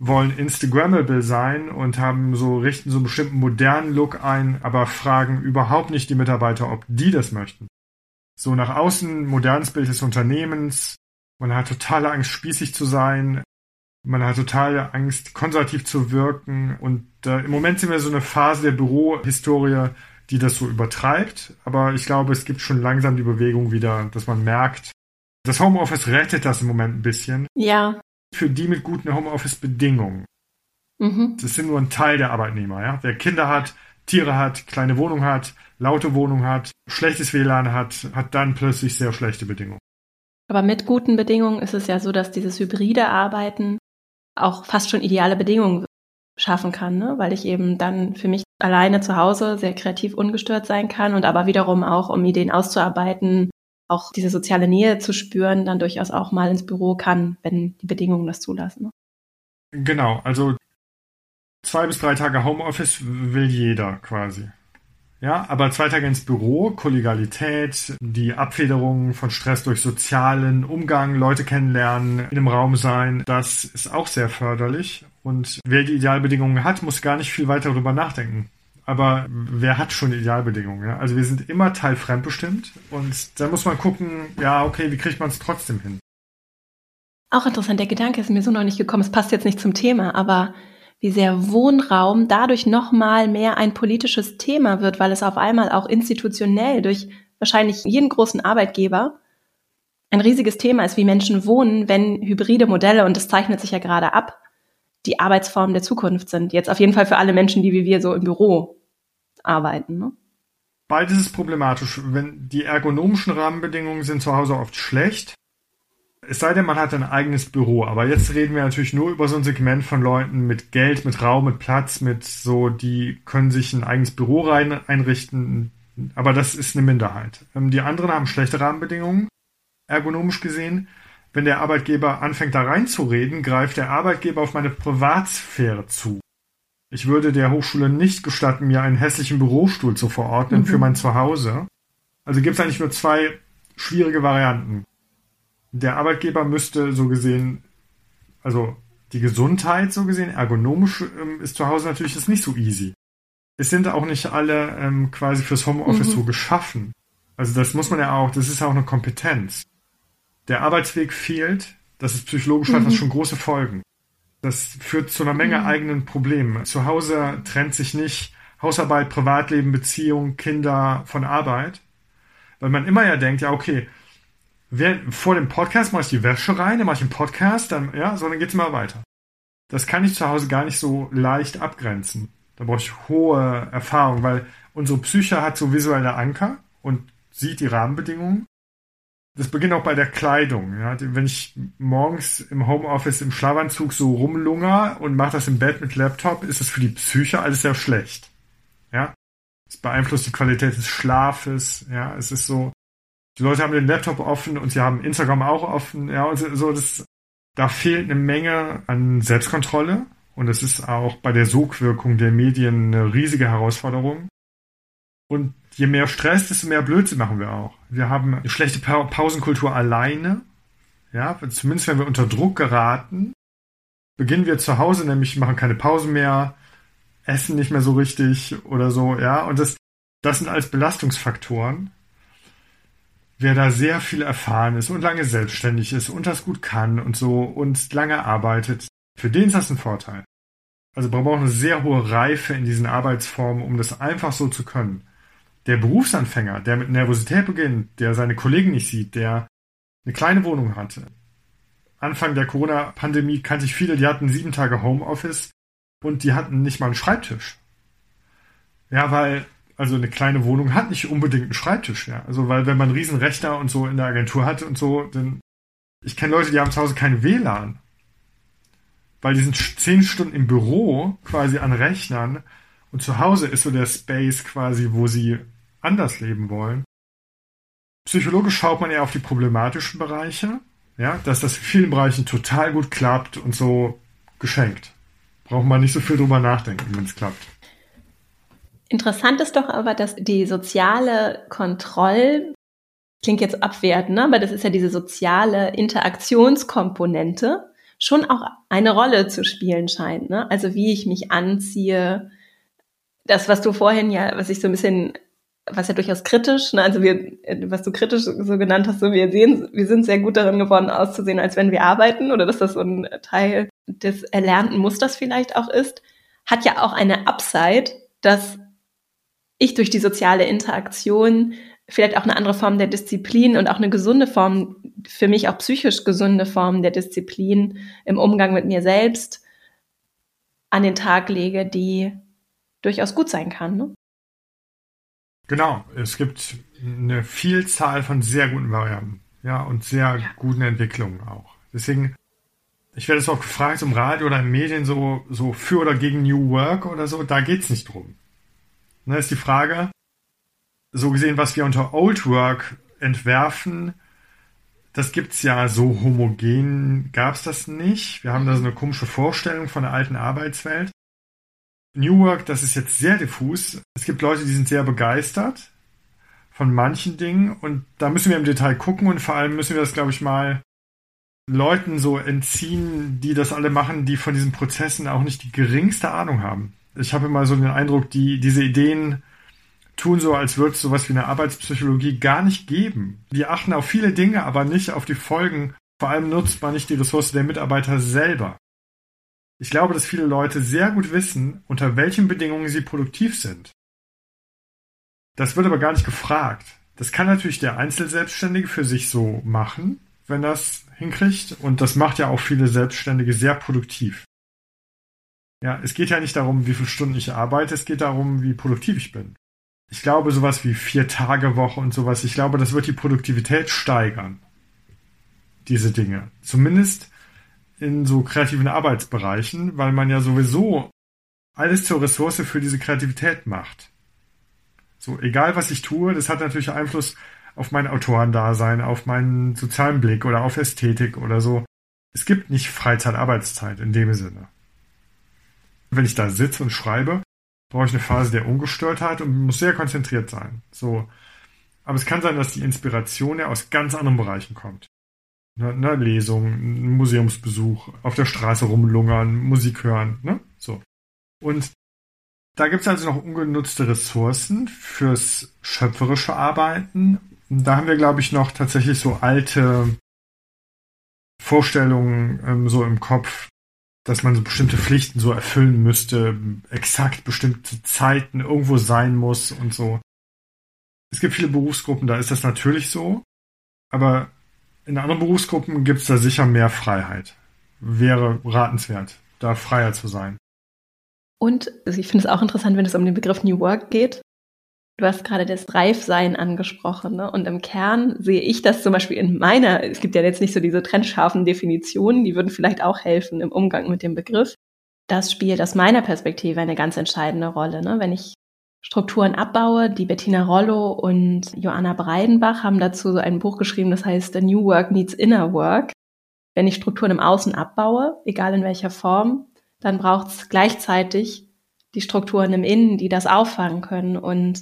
wollen Instagrammable sein und haben so, richten so einen bestimmten modernen Look ein, aber fragen überhaupt nicht die Mitarbeiter, ob die das möchten. So nach außen modernes Bild des Unternehmens, man hat totale Angst, spießig zu sein, man hat totale Angst, konservativ zu wirken. Und äh, im Moment sind wir so eine Phase der Bürohistorie, die das so übertreibt. Aber ich glaube, es gibt schon langsam die Bewegung wieder, dass man merkt, das Homeoffice rettet das im Moment ein bisschen. Ja. Für die mit guten Homeoffice-Bedingungen. Mhm. Das sind nur ein Teil der Arbeitnehmer, ja. Wer Kinder hat, Tiere hat, kleine Wohnung hat, laute Wohnung hat, schlechtes WLAN hat, hat dann plötzlich sehr schlechte Bedingungen. Aber mit guten Bedingungen ist es ja so, dass dieses hybride Arbeiten auch fast schon ideale Bedingungen schaffen kann, ne? weil ich eben dann für mich alleine zu Hause sehr kreativ ungestört sein kann und aber wiederum auch, um Ideen auszuarbeiten, auch diese soziale Nähe zu spüren, dann durchaus auch mal ins Büro kann, wenn die Bedingungen das zulassen. Genau, also zwei bis drei Tage Homeoffice will jeder quasi. Ja, aber zwei Tage ins Büro, Kollegialität, die Abfederung von Stress durch sozialen Umgang, Leute kennenlernen, in einem Raum sein, das ist auch sehr förderlich. Und wer die Idealbedingungen hat, muss gar nicht viel weiter darüber nachdenken. Aber wer hat schon Idealbedingungen? Ja? Also wir sind immer Teil fremdbestimmt und da muss man gucken, ja, okay, wie kriegt man es trotzdem hin? Auch interessant, der Gedanke ist mir so noch nicht gekommen, es passt jetzt nicht zum Thema, aber wie sehr Wohnraum dadurch nochmal mehr ein politisches Thema wird, weil es auf einmal auch institutionell durch wahrscheinlich jeden großen Arbeitgeber ein riesiges Thema ist, wie Menschen wohnen, wenn hybride Modelle, und das zeichnet sich ja gerade ab, die Arbeitsformen der Zukunft sind. Jetzt auf jeden Fall für alle Menschen, die wie wir so im Büro arbeiten. Ne? Beides ist problematisch. Wenn die ergonomischen Rahmenbedingungen sind zu Hause oft schlecht, es sei denn, man hat ein eigenes Büro. Aber jetzt reden wir natürlich nur über so ein Segment von Leuten mit Geld, mit Raum, mit Platz, mit so, die können sich ein eigenes Büro rein einrichten. Aber das ist eine Minderheit. Ähm, die anderen haben schlechte Rahmenbedingungen, ergonomisch gesehen. Wenn der Arbeitgeber anfängt da reinzureden, greift der Arbeitgeber auf meine Privatsphäre zu. Ich würde der Hochschule nicht gestatten, mir einen hässlichen Bürostuhl zu verordnen mhm. für mein Zuhause. Also gibt es eigentlich nur zwei schwierige Varianten der Arbeitgeber müsste so gesehen, also die Gesundheit so gesehen, ergonomisch ähm, ist zu Hause natürlich ist nicht so easy. Es sind auch nicht alle ähm, quasi fürs Homeoffice mhm. so geschaffen. Also das muss man ja auch, das ist ja auch eine Kompetenz. Der Arbeitsweg fehlt, das ist psychologisch mhm. hat das schon große Folgen. Das führt zu einer Menge mhm. eigenen Problemen. Zu Hause trennt sich nicht Hausarbeit, Privatleben, Beziehung, Kinder von Arbeit. Weil man immer ja denkt, ja, okay, während, vor dem Podcast mache ich die Wäsche rein, dann mache ich einen Podcast, dann, ja, so, dann geht's mal weiter. Das kann ich zu Hause gar nicht so leicht abgrenzen. Da brauche ich hohe Erfahrung, weil unsere Psyche hat so visuelle Anker und sieht die Rahmenbedingungen. Das beginnt auch bei der Kleidung. Ja. Wenn ich morgens im Homeoffice im Schlafanzug so rumlunger und mache das im Bett mit Laptop, ist es für die Psyche alles sehr schlecht. Ja. Es beeinflusst die Qualität des Schlafes. Ja, es ist so, die Leute haben den Laptop offen und sie haben Instagram auch offen. Ja, und so, das, da fehlt eine Menge an Selbstkontrolle. Und es ist auch bei der Sogwirkung der Medien eine riesige Herausforderung. Und je mehr Stress, desto mehr Blödsinn machen wir auch. Wir haben eine schlechte pa Pausenkultur alleine. Ja, zumindest wenn wir unter Druck geraten, beginnen wir zu Hause, nämlich machen keine Pause mehr, essen nicht mehr so richtig oder so, ja. Und das, das sind als Belastungsfaktoren. Wer da sehr viel erfahren ist und lange selbstständig ist und das gut kann und so und lange arbeitet, für den ist das ein Vorteil. Also man braucht eine sehr hohe Reife in diesen Arbeitsformen, um das einfach so zu können der Berufsanfänger, der mit Nervosität beginnt, der seine Kollegen nicht sieht, der eine kleine Wohnung hatte. Anfang der Corona-Pandemie kannte ich viele, die hatten sieben Tage Homeoffice und die hatten nicht mal einen Schreibtisch. Ja, weil, also eine kleine Wohnung hat nicht unbedingt einen Schreibtisch, ja. Also, weil wenn man einen riesen Rechner und so in der Agentur hat und so, dann, ich kenne Leute, die haben zu Hause kein WLAN. Weil die sind zehn Stunden im Büro quasi an Rechnern und zu Hause ist so der Space quasi, wo sie anders leben wollen. Psychologisch schaut man eher auf die problematischen Bereiche, ja, dass das in vielen Bereichen total gut klappt und so geschenkt. Braucht man nicht so viel drüber nachdenken, wenn es klappt. Interessant ist doch aber, dass die soziale Kontroll, klingt jetzt abwertend, ne? aber das ist ja diese soziale Interaktionskomponente, schon auch eine Rolle zu spielen scheint. Ne? Also wie ich mich anziehe, das, was du vorhin ja, was ich so ein bisschen was ja durchaus kritisch, ne? also wir, was du kritisch so genannt hast, so wir sehen, wir sind sehr gut darin geworden, auszusehen, als wenn wir arbeiten oder dass das so ein Teil des erlernten Musters vielleicht auch ist, hat ja auch eine Upside, dass ich durch die soziale Interaktion vielleicht auch eine andere Form der Disziplin und auch eine gesunde Form, für mich auch psychisch gesunde Form der Disziplin im Umgang mit mir selbst an den Tag lege, die durchaus gut sein kann. Ne? Genau, es gibt eine Vielzahl von sehr guten Varianten, ja, und sehr ja. guten Entwicklungen auch. Deswegen, ich werde es auch gefragt im Radio oder in Medien so, so für oder gegen New Work oder so, da geht es nicht drum. Da ist die Frage, so gesehen, was wir unter Old Work entwerfen, das gibt es ja so homogen, gab es das nicht. Wir haben da so eine komische Vorstellung von der alten Arbeitswelt. New Work, das ist jetzt sehr diffus. Es gibt Leute, die sind sehr begeistert von manchen Dingen und da müssen wir im Detail gucken und vor allem müssen wir das, glaube ich, mal Leuten so entziehen, die das alle machen, die von diesen Prozessen auch nicht die geringste Ahnung haben. Ich habe immer so den Eindruck, die diese Ideen tun so, als würde es sowas wie eine Arbeitspsychologie gar nicht geben. Die achten auf viele Dinge, aber nicht auf die Folgen. Vor allem nutzt man nicht die Ressource der Mitarbeiter selber. Ich glaube, dass viele Leute sehr gut wissen, unter welchen Bedingungen sie produktiv sind. Das wird aber gar nicht gefragt. Das kann natürlich der Einzelselbstständige für sich so machen, wenn das hinkriegt. Und das macht ja auch viele Selbstständige sehr produktiv. Ja, es geht ja nicht darum, wie viele Stunden ich arbeite, es geht darum, wie produktiv ich bin. Ich glaube, sowas wie vier Tage Woche und sowas, ich glaube, das wird die Produktivität steigern. Diese Dinge. Zumindest in so kreativen Arbeitsbereichen, weil man ja sowieso alles zur Ressource für diese Kreativität macht. So, egal was ich tue, das hat natürlich Einfluss auf mein Autorendasein, auf meinen sozialen Blick oder auf Ästhetik oder so. Es gibt nicht Freizeit-Arbeitszeit in dem Sinne. Wenn ich da sitze und schreibe, brauche ich eine Phase der Ungestörtheit und muss sehr konzentriert sein. So. Aber es kann sein, dass die Inspiration ja aus ganz anderen Bereichen kommt eine, ne, Lesung, ein Museumsbesuch, auf der Straße rumlungern, Musik hören, ne? So. Und da gibt's also noch ungenutzte Ressourcen fürs schöpferische Arbeiten. Da haben wir, glaube ich, noch tatsächlich so alte Vorstellungen ähm, so im Kopf. Dass man so bestimmte Pflichten so erfüllen müsste, exakt bestimmte Zeiten irgendwo sein muss und so. Es gibt viele Berufsgruppen, da ist das natürlich so, aber in anderen Berufsgruppen gibt es da sicher mehr Freiheit. Wäre ratenswert, da freier zu sein. Und also ich finde es auch interessant, wenn es um den Begriff New Work geht. Du hast gerade das Reifsein angesprochen, ne? Und im Kern sehe ich das zum Beispiel in meiner, es gibt ja jetzt nicht so diese trennscharfen Definitionen, die würden vielleicht auch helfen im Umgang mit dem Begriff. Das spielt aus meiner Perspektive eine ganz entscheidende Rolle. Ne? Wenn ich Strukturen abbaue, die Bettina Rollo und Joanna Breidenbach haben dazu so ein Buch geschrieben, das heißt The New Work Needs Inner Work. Wenn ich Strukturen im Außen abbaue, egal in welcher Form, dann braucht es gleichzeitig die Strukturen im Innen, die das auffangen können. Und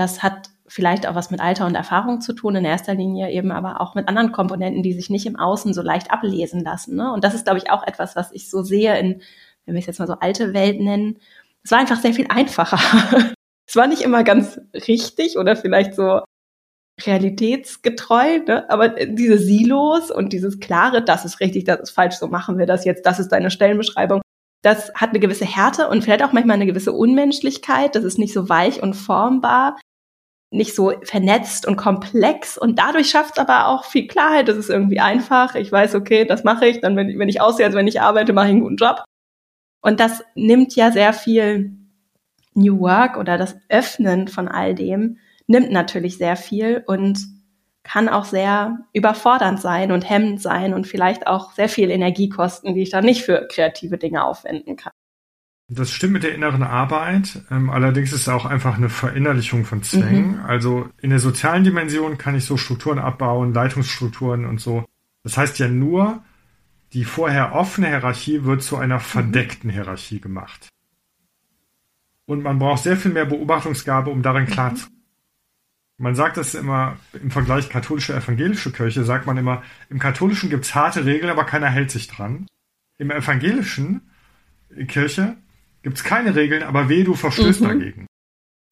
das hat vielleicht auch was mit Alter und Erfahrung zu tun, in erster Linie eben aber auch mit anderen Komponenten, die sich nicht im Außen so leicht ablesen lassen. Ne? Und das ist, glaube ich, auch etwas, was ich so sehe in, wenn wir es jetzt mal so alte Welt nennen. Es war einfach sehr viel einfacher. (laughs) es war nicht immer ganz richtig oder vielleicht so realitätsgetreu, ne? aber diese Silos und dieses klare, das ist richtig, das ist falsch, so machen wir das jetzt, das ist deine Stellenbeschreibung, das hat eine gewisse Härte und vielleicht auch manchmal eine gewisse Unmenschlichkeit. Das ist nicht so weich und formbar, nicht so vernetzt und komplex und dadurch schafft es aber auch viel Klarheit. Das ist irgendwie einfach. Ich weiß, okay, das mache ich. Dann, wenn, wenn ich aussehe, als wenn ich arbeite, mache ich einen guten Job. Und das nimmt ja sehr viel New Work oder das Öffnen von all dem nimmt natürlich sehr viel und kann auch sehr überfordernd sein und hemmend sein und vielleicht auch sehr viel Energie kosten, die ich dann nicht für kreative Dinge aufwenden kann. Das stimmt mit der inneren Arbeit. Ähm, allerdings ist es auch einfach eine Verinnerlichung von Zwängen. Mhm. Also in der sozialen Dimension kann ich so Strukturen abbauen, Leitungsstrukturen und so. Das heißt ja nur, die vorher offene Hierarchie wird zu einer mhm. verdeckten Hierarchie gemacht. Und man braucht sehr viel mehr Beobachtungsgabe, um darin klar zu man sagt das immer im Vergleich katholische evangelische Kirche, sagt man immer, im katholischen gibt's harte Regeln, aber keiner hält sich dran. Im evangelischen Kirche gibt's keine Regeln, aber weh, du verstößt mhm. dagegen.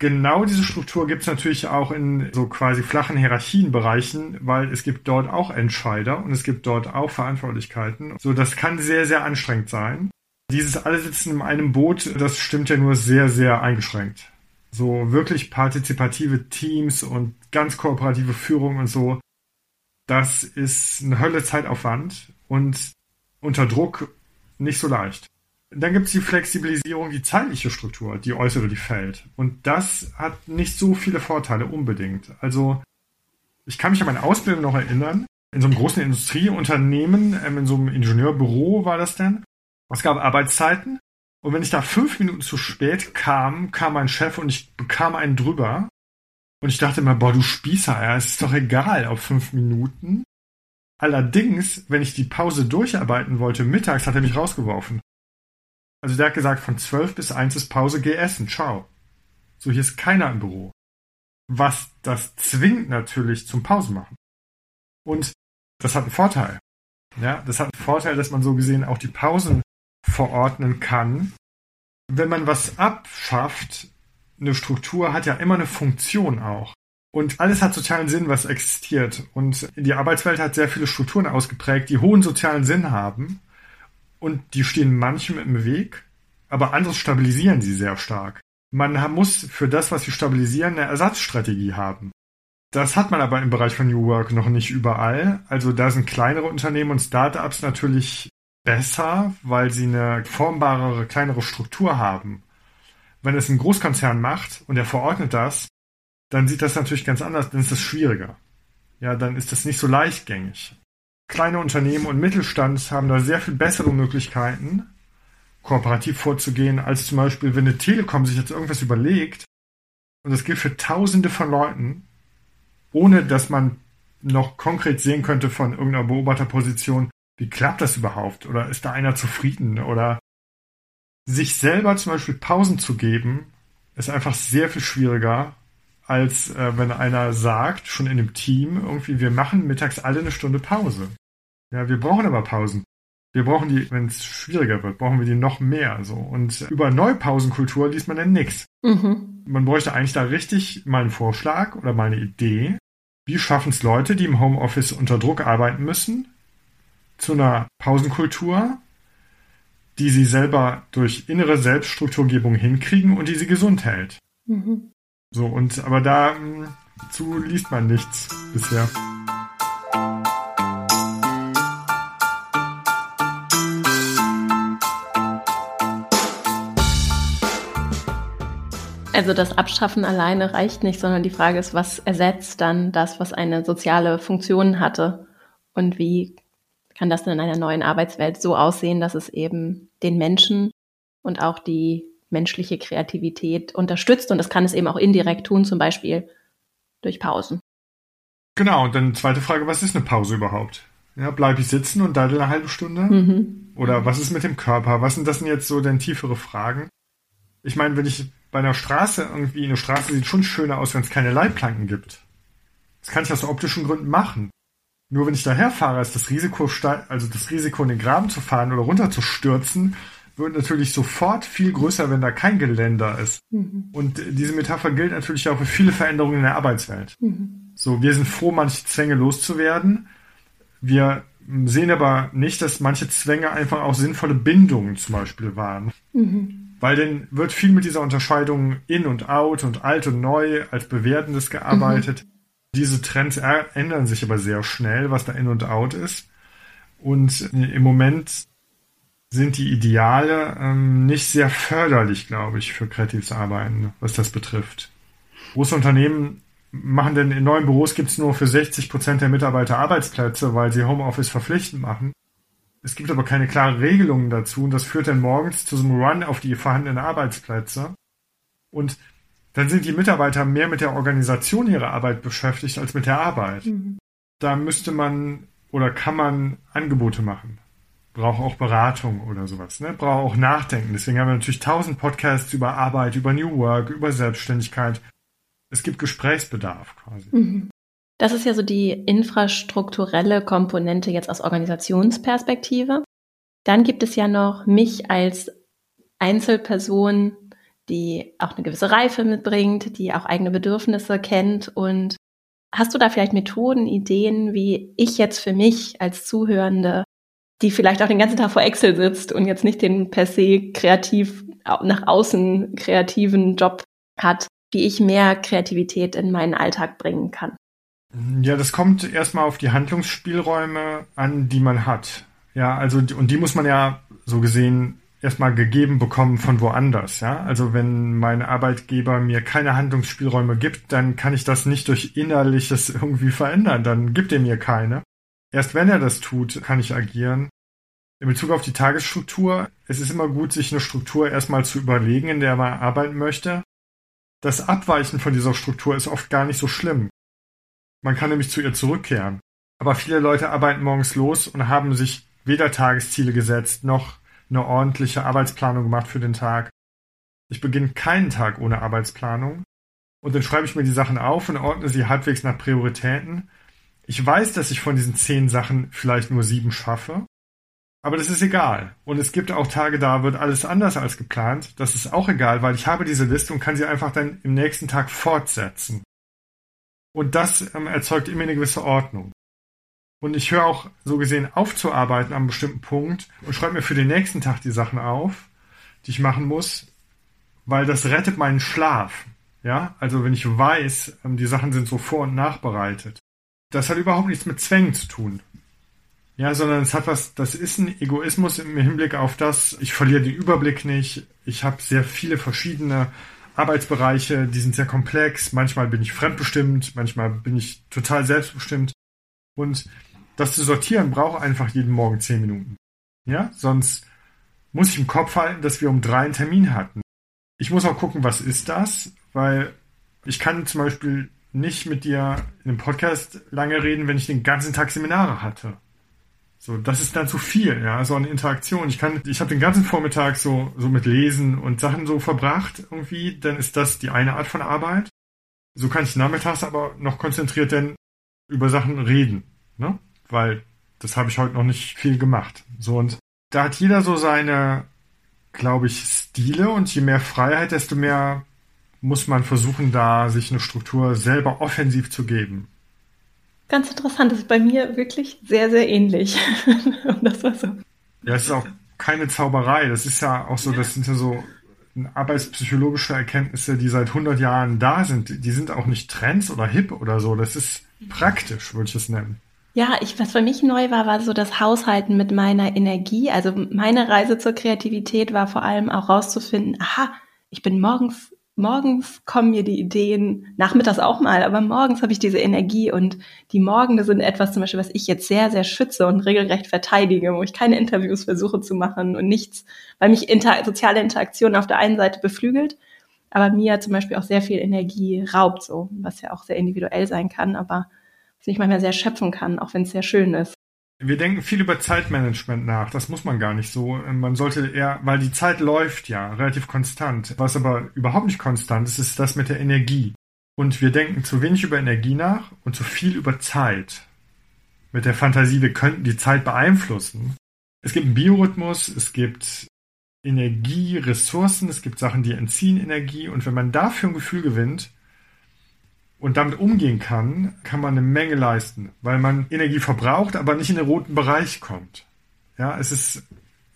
Genau diese Struktur gibt's natürlich auch in so quasi flachen Hierarchienbereichen, weil es gibt dort auch Entscheider und es gibt dort auch Verantwortlichkeiten. So, das kann sehr, sehr anstrengend sein. Dieses alle sitzen in einem Boot, das stimmt ja nur sehr, sehr eingeschränkt so wirklich partizipative Teams und ganz kooperative Führung und so, das ist eine Hölle Zeitaufwand und unter Druck nicht so leicht. Dann gibt es die Flexibilisierung, die zeitliche Struktur, die äußere, die fällt. Und das hat nicht so viele Vorteile unbedingt. Also ich kann mich an meine Ausbildung noch erinnern. In so einem großen Industrieunternehmen, ähm, in so einem Ingenieurbüro war das denn. Es gab Arbeitszeiten und wenn ich da fünf Minuten zu spät kam, kam mein Chef und ich bekam einen drüber. Und ich dachte immer, boah, du Spießer, ja, es ist doch egal, auf fünf Minuten. Allerdings, wenn ich die Pause durcharbeiten wollte, mittags hat er mich rausgeworfen. Also der hat gesagt, von zwölf bis eins ist Pause, geh essen, ciao. So, hier ist keiner im Büro. Was das zwingt natürlich zum Pause machen. Und das hat einen Vorteil. Ja, das hat einen Vorteil, dass man so gesehen auch die Pausen verordnen kann. Wenn man was abschafft, eine Struktur hat ja immer eine Funktion auch. Und alles hat sozialen Sinn, was existiert. Und die Arbeitswelt hat sehr viele Strukturen ausgeprägt, die hohen sozialen Sinn haben. Und die stehen manchem im Weg, aber anderes stabilisieren sie sehr stark. Man muss für das, was sie stabilisieren, eine Ersatzstrategie haben. Das hat man aber im Bereich von New Work noch nicht überall. Also da sind kleinere Unternehmen und Startups natürlich besser, weil sie eine formbarere, kleinere Struktur haben. Wenn es ein Großkonzern macht und er verordnet das, dann sieht das natürlich ganz anders, dann ist das schwieriger. Ja, dann ist das nicht so leichtgängig. Kleine Unternehmen und Mittelstand haben da sehr viel bessere Möglichkeiten, kooperativ vorzugehen, als zum Beispiel, wenn eine Telekom sich jetzt irgendwas überlegt, und das gilt für Tausende von Leuten, ohne dass man noch konkret sehen könnte von irgendeiner Beobachterposition, wie klappt das überhaupt? Oder ist da einer zufrieden? Oder sich selber zum Beispiel Pausen zu geben, ist einfach sehr viel schwieriger, als äh, wenn einer sagt, schon in dem Team, irgendwie, wir machen mittags alle eine Stunde Pause. Ja, wir brauchen aber Pausen. Wir brauchen die, wenn es schwieriger wird, brauchen wir die noch mehr. So. Und über Neupausenkultur liest man dann nichts. Mhm. Man bräuchte eigentlich da richtig mal einen Vorschlag oder mal eine Idee. Wie schaffen es Leute, die im Homeoffice unter Druck arbeiten müssen, zu einer Pausenkultur, die sie selber durch innere Selbststrukturgebung hinkriegen und die sie gesund hält. Mhm. So, und aber dazu hm, liest man nichts bisher. Also das Abschaffen alleine reicht nicht, sondern die Frage ist, was ersetzt dann das, was eine soziale Funktion hatte? Und wie kann das dann in einer neuen Arbeitswelt so aussehen, dass es eben den Menschen und auch die menschliche Kreativität unterstützt? Und das kann es eben auch indirekt tun, zum Beispiel durch Pausen. Genau, und dann zweite Frage, was ist eine Pause überhaupt? Ja, bleibe ich sitzen und daddel eine halbe Stunde? Mhm. Oder was ist mit dem Körper? Was sind das denn jetzt so denn tiefere Fragen? Ich meine, wenn ich bei einer Straße irgendwie, eine Straße sieht schon schöner aus, wenn es keine Leitplanken gibt. Das kann ich aus optischen Gründen machen. Nur wenn ich daherfahre, ist das Risiko, also das Risiko in den Graben zu fahren oder runterzustürzen, wird natürlich sofort viel größer, wenn da kein Geländer ist. Mhm. Und diese Metapher gilt natürlich auch für viele Veränderungen in der Arbeitswelt. Mhm. So, wir sind froh, manche Zwänge loszuwerden. Wir sehen aber nicht, dass manche Zwänge einfach auch sinnvolle Bindungen zum Beispiel waren. Mhm. Weil dann wird viel mit dieser Unterscheidung in und out und alt und neu als Bewertendes gearbeitet. Mhm. Diese Trends ändern sich aber sehr schnell, was da in und out ist. Und im Moment sind die Ideale ähm, nicht sehr förderlich, glaube ich, für kreatives Arbeiten, was das betrifft. Große Unternehmen machen denn in neuen Büros gibt es nur für 60 Prozent der Mitarbeiter Arbeitsplätze, weil sie Homeoffice verpflichtend machen. Es gibt aber keine klaren Regelungen dazu und das führt dann morgens zu so einem Run auf die vorhandenen Arbeitsplätze. Und dann sind die Mitarbeiter mehr mit der Organisation ihrer Arbeit beschäftigt als mit der Arbeit. Mhm. Da müsste man oder kann man Angebote machen. Braucht auch Beratung oder sowas, ne? Braucht auch Nachdenken. Deswegen haben wir natürlich tausend Podcasts über Arbeit, über New Work, über Selbstständigkeit. Es gibt Gesprächsbedarf quasi. Mhm. Das ist ja so die infrastrukturelle Komponente jetzt aus Organisationsperspektive. Dann gibt es ja noch mich als Einzelperson, die auch eine gewisse Reife mitbringt, die auch eigene Bedürfnisse kennt. Und hast du da vielleicht Methoden, Ideen, wie ich jetzt für mich als Zuhörende, die vielleicht auch den ganzen Tag vor Excel sitzt und jetzt nicht den per se kreativ nach außen kreativen Job hat, wie ich mehr Kreativität in meinen Alltag bringen kann? Ja, das kommt erstmal auf die Handlungsspielräume an, die man hat. Ja, also, und die muss man ja so gesehen erstmal gegeben bekommen von woanders, ja. Also wenn mein Arbeitgeber mir keine Handlungsspielräume gibt, dann kann ich das nicht durch innerliches (laughs) irgendwie verändern. Dann gibt er mir keine. Erst wenn er das tut, kann ich agieren. In Bezug auf die Tagesstruktur, es ist immer gut, sich eine Struktur erstmal zu überlegen, in der man arbeiten möchte. Das Abweichen von dieser Struktur ist oft gar nicht so schlimm. Man kann nämlich zu ihr zurückkehren. Aber viele Leute arbeiten morgens los und haben sich weder Tagesziele gesetzt, noch eine ordentliche Arbeitsplanung gemacht für den Tag. Ich beginne keinen Tag ohne Arbeitsplanung. Und dann schreibe ich mir die Sachen auf und ordne sie halbwegs nach Prioritäten. Ich weiß, dass ich von diesen zehn Sachen vielleicht nur sieben schaffe. Aber das ist egal. Und es gibt auch Tage, da wird alles anders als geplant. Das ist auch egal, weil ich habe diese Liste und kann sie einfach dann im nächsten Tag fortsetzen. Und das ähm, erzeugt immer eine gewisse Ordnung. Und ich höre auch so gesehen aufzuarbeiten einem bestimmten Punkt und schreibe mir für den nächsten Tag die Sachen auf, die ich machen muss, weil das rettet meinen Schlaf. Ja, also wenn ich weiß, ähm, die Sachen sind so vor- und nachbereitet. Das hat überhaupt nichts mit Zwängen zu tun. Ja, sondern es hat was, das ist ein Egoismus im Hinblick auf das, ich verliere den Überblick nicht, ich habe sehr viele verschiedene Arbeitsbereiche, die sind sehr komplex. Manchmal bin ich fremdbestimmt, manchmal bin ich total selbstbestimmt. Und das zu sortieren braucht einfach jeden Morgen zehn Minuten. Ja, sonst muss ich im Kopf halten, dass wir um drei einen Termin hatten. Ich muss auch gucken, was ist das, weil ich kann zum Beispiel nicht mit dir in einem Podcast lange reden, wenn ich den ganzen Tag Seminare hatte. So, das ist dann zu viel, ja, so eine Interaktion. Ich kann, ich habe den ganzen Vormittag so, so mit Lesen und Sachen so verbracht irgendwie, dann ist das die eine Art von Arbeit. So kann ich nachmittags aber noch konzentriert denn über Sachen reden, ne? Weil das habe ich heute noch nicht viel gemacht. So und da hat jeder so seine, glaube ich, Stile und je mehr Freiheit, desto mehr muss man versuchen, da sich eine Struktur selber offensiv zu geben. Ganz interessant, das ist bei mir wirklich sehr, sehr ähnlich. (laughs) Das war so. Ja, es ist auch keine Zauberei. Das ist ja auch so, das sind ja so arbeitspsychologische Erkenntnisse, die seit 100 Jahren da sind. Die sind auch nicht Trends oder hip oder so. Das ist praktisch, würde ich es nennen. Ja, ich, was für mich neu war, war so das Haushalten mit meiner Energie. Also meine Reise zur Kreativität war vor allem auch rauszufinden, aha, ich bin morgens morgens kommen mir die Ideen, nachmittags auch mal, aber morgens habe ich diese Energie und die Morgende sind etwas zum Beispiel, was ich jetzt sehr, sehr schütze und regelrecht verteidige, wo ich keine Interviews versuche zu machen und nichts, weil mich inter soziale Interaktion auf der einen Seite beflügelt, aber mir zum Beispiel auch sehr viel Energie raubt, so, was ja auch sehr individuell sein kann, aber was ich manchmal sehr schöpfen kann, auch wenn es sehr schön ist. Wir denken viel über Zeitmanagement nach. Das muss man gar nicht so. Man sollte eher, weil die Zeit läuft ja relativ konstant. Was aber überhaupt nicht konstant ist, ist das mit der Energie. Und wir denken zu wenig über Energie nach und zu viel über Zeit. Mit der Fantasie, wir könnten die Zeit beeinflussen. Es gibt einen Biorhythmus, es gibt Energie, Ressourcen, es gibt Sachen, die entziehen Energie. Und wenn man dafür ein Gefühl gewinnt, und damit umgehen kann, kann man eine Menge leisten, weil man Energie verbraucht, aber nicht in den roten Bereich kommt. Ja, es ist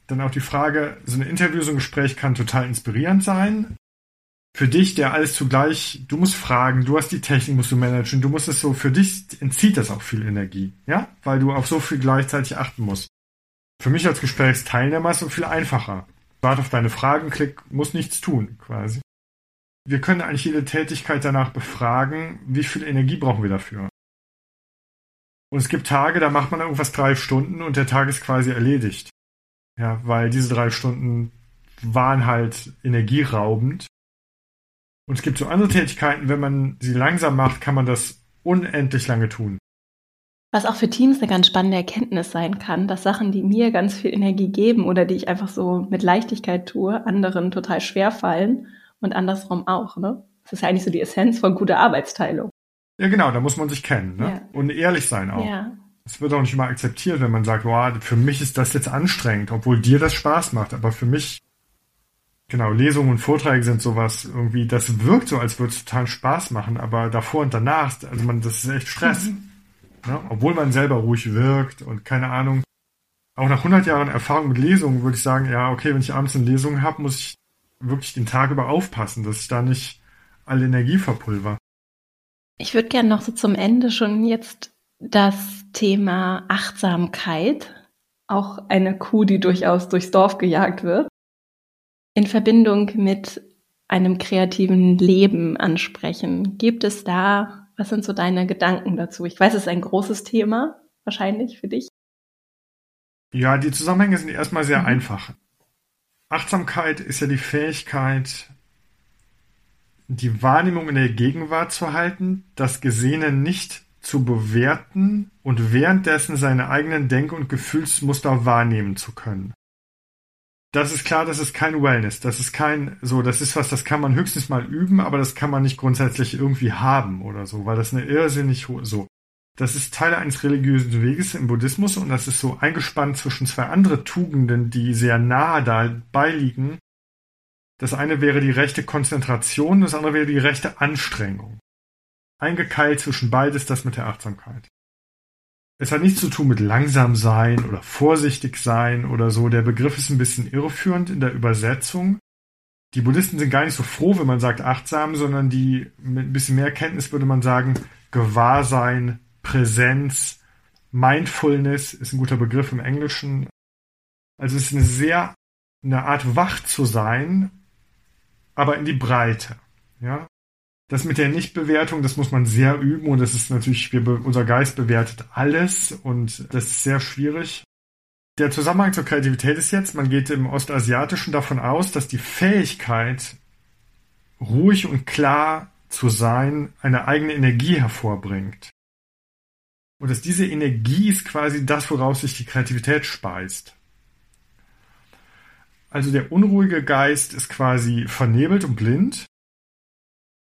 dann auch die Frage, so ein Interview, so ein Gespräch kann total inspirierend sein. Für dich, der alles zugleich, du musst fragen, du hast die Technik, musst du managen, du musst es so, für dich entzieht das auch viel Energie, ja, weil du auf so viel gleichzeitig achten musst. Für mich als Gesprächsteilnehmer ist es so viel einfacher. Warte auf deine Fragen, klick, muss nichts tun, quasi. Wir können eigentlich jede Tätigkeit danach befragen, wie viel Energie brauchen wir dafür. Und es gibt Tage, da macht man irgendwas drei Stunden und der Tag ist quasi erledigt. Ja, weil diese drei Stunden waren halt energieraubend. Und es gibt so andere Tätigkeiten, wenn man sie langsam macht, kann man das unendlich lange tun. Was auch für Teams eine ganz spannende Erkenntnis sein kann, dass Sachen, die mir ganz viel Energie geben oder die ich einfach so mit Leichtigkeit tue, anderen total schwer fallen und andersrum auch, ne? Das ist ja eigentlich so die Essenz von guter Arbeitsteilung. Ja, genau, da muss man sich kennen, ne? Ja. Und ehrlich sein auch. Ja. Es wird auch nicht immer akzeptiert, wenn man sagt, wow, für mich ist das jetzt anstrengend, obwohl dir das Spaß macht. Aber für mich, genau, Lesungen und Vorträge sind sowas irgendwie, das wirkt so, als würde es total Spaß machen, aber davor und danach, also man, das ist echt Stress. Mhm. Ne? Obwohl man selber ruhig wirkt und keine Ahnung. Auch nach 100 Jahren Erfahrung mit Lesungen würde ich sagen, ja, okay, wenn ich abends eine Lesung habe, muss ich wirklich den Tag über aufpassen, dass ich da nicht alle Energie verpulver. Ich würde gerne noch so zum Ende schon jetzt das Thema Achtsamkeit, auch eine Kuh, die durchaus durchs Dorf gejagt wird, in Verbindung mit einem kreativen Leben ansprechen. Gibt es da, was sind so deine Gedanken dazu? Ich weiß, es ist ein großes Thema, wahrscheinlich für dich. Ja, die Zusammenhänge sind erstmal sehr mhm. einfach. Achtsamkeit ist ja die Fähigkeit, die Wahrnehmung in der Gegenwart zu halten, das Gesehene nicht zu bewerten und währenddessen seine eigenen Denk- und Gefühlsmuster wahrnehmen zu können. Das ist klar, das ist kein Wellness, das ist kein, so, das ist was, das kann man höchstens mal üben, aber das kann man nicht grundsätzlich irgendwie haben oder so, weil das eine irrsinnig so. Das ist Teil eines religiösen Weges im Buddhismus und das ist so eingespannt zwischen zwei andere Tugenden, die sehr nahe dabei liegen. Das eine wäre die rechte Konzentration, das andere wäre die rechte Anstrengung. Eingekeilt zwischen beides das mit der Achtsamkeit. Es hat nichts zu tun mit langsam sein oder vorsichtig sein oder so. Der Begriff ist ein bisschen irreführend in der Übersetzung. Die Buddhisten sind gar nicht so froh, wenn man sagt achtsam, sondern die mit ein bisschen mehr Kenntnis würde man sagen Gewahrsein, Präsenz, Mindfulness ist ein guter Begriff im Englischen. Also es ist eine sehr, eine Art wach zu sein, aber in die Breite. Ja, das mit der Nichtbewertung, das muss man sehr üben und das ist natürlich, wir, unser Geist bewertet alles und das ist sehr schwierig. Der Zusammenhang zur Kreativität ist jetzt, man geht im Ostasiatischen davon aus, dass die Fähigkeit, ruhig und klar zu sein, eine eigene Energie hervorbringt. Und dass diese Energie ist quasi das, woraus sich die Kreativität speist. Also der unruhige Geist ist quasi vernebelt und blind,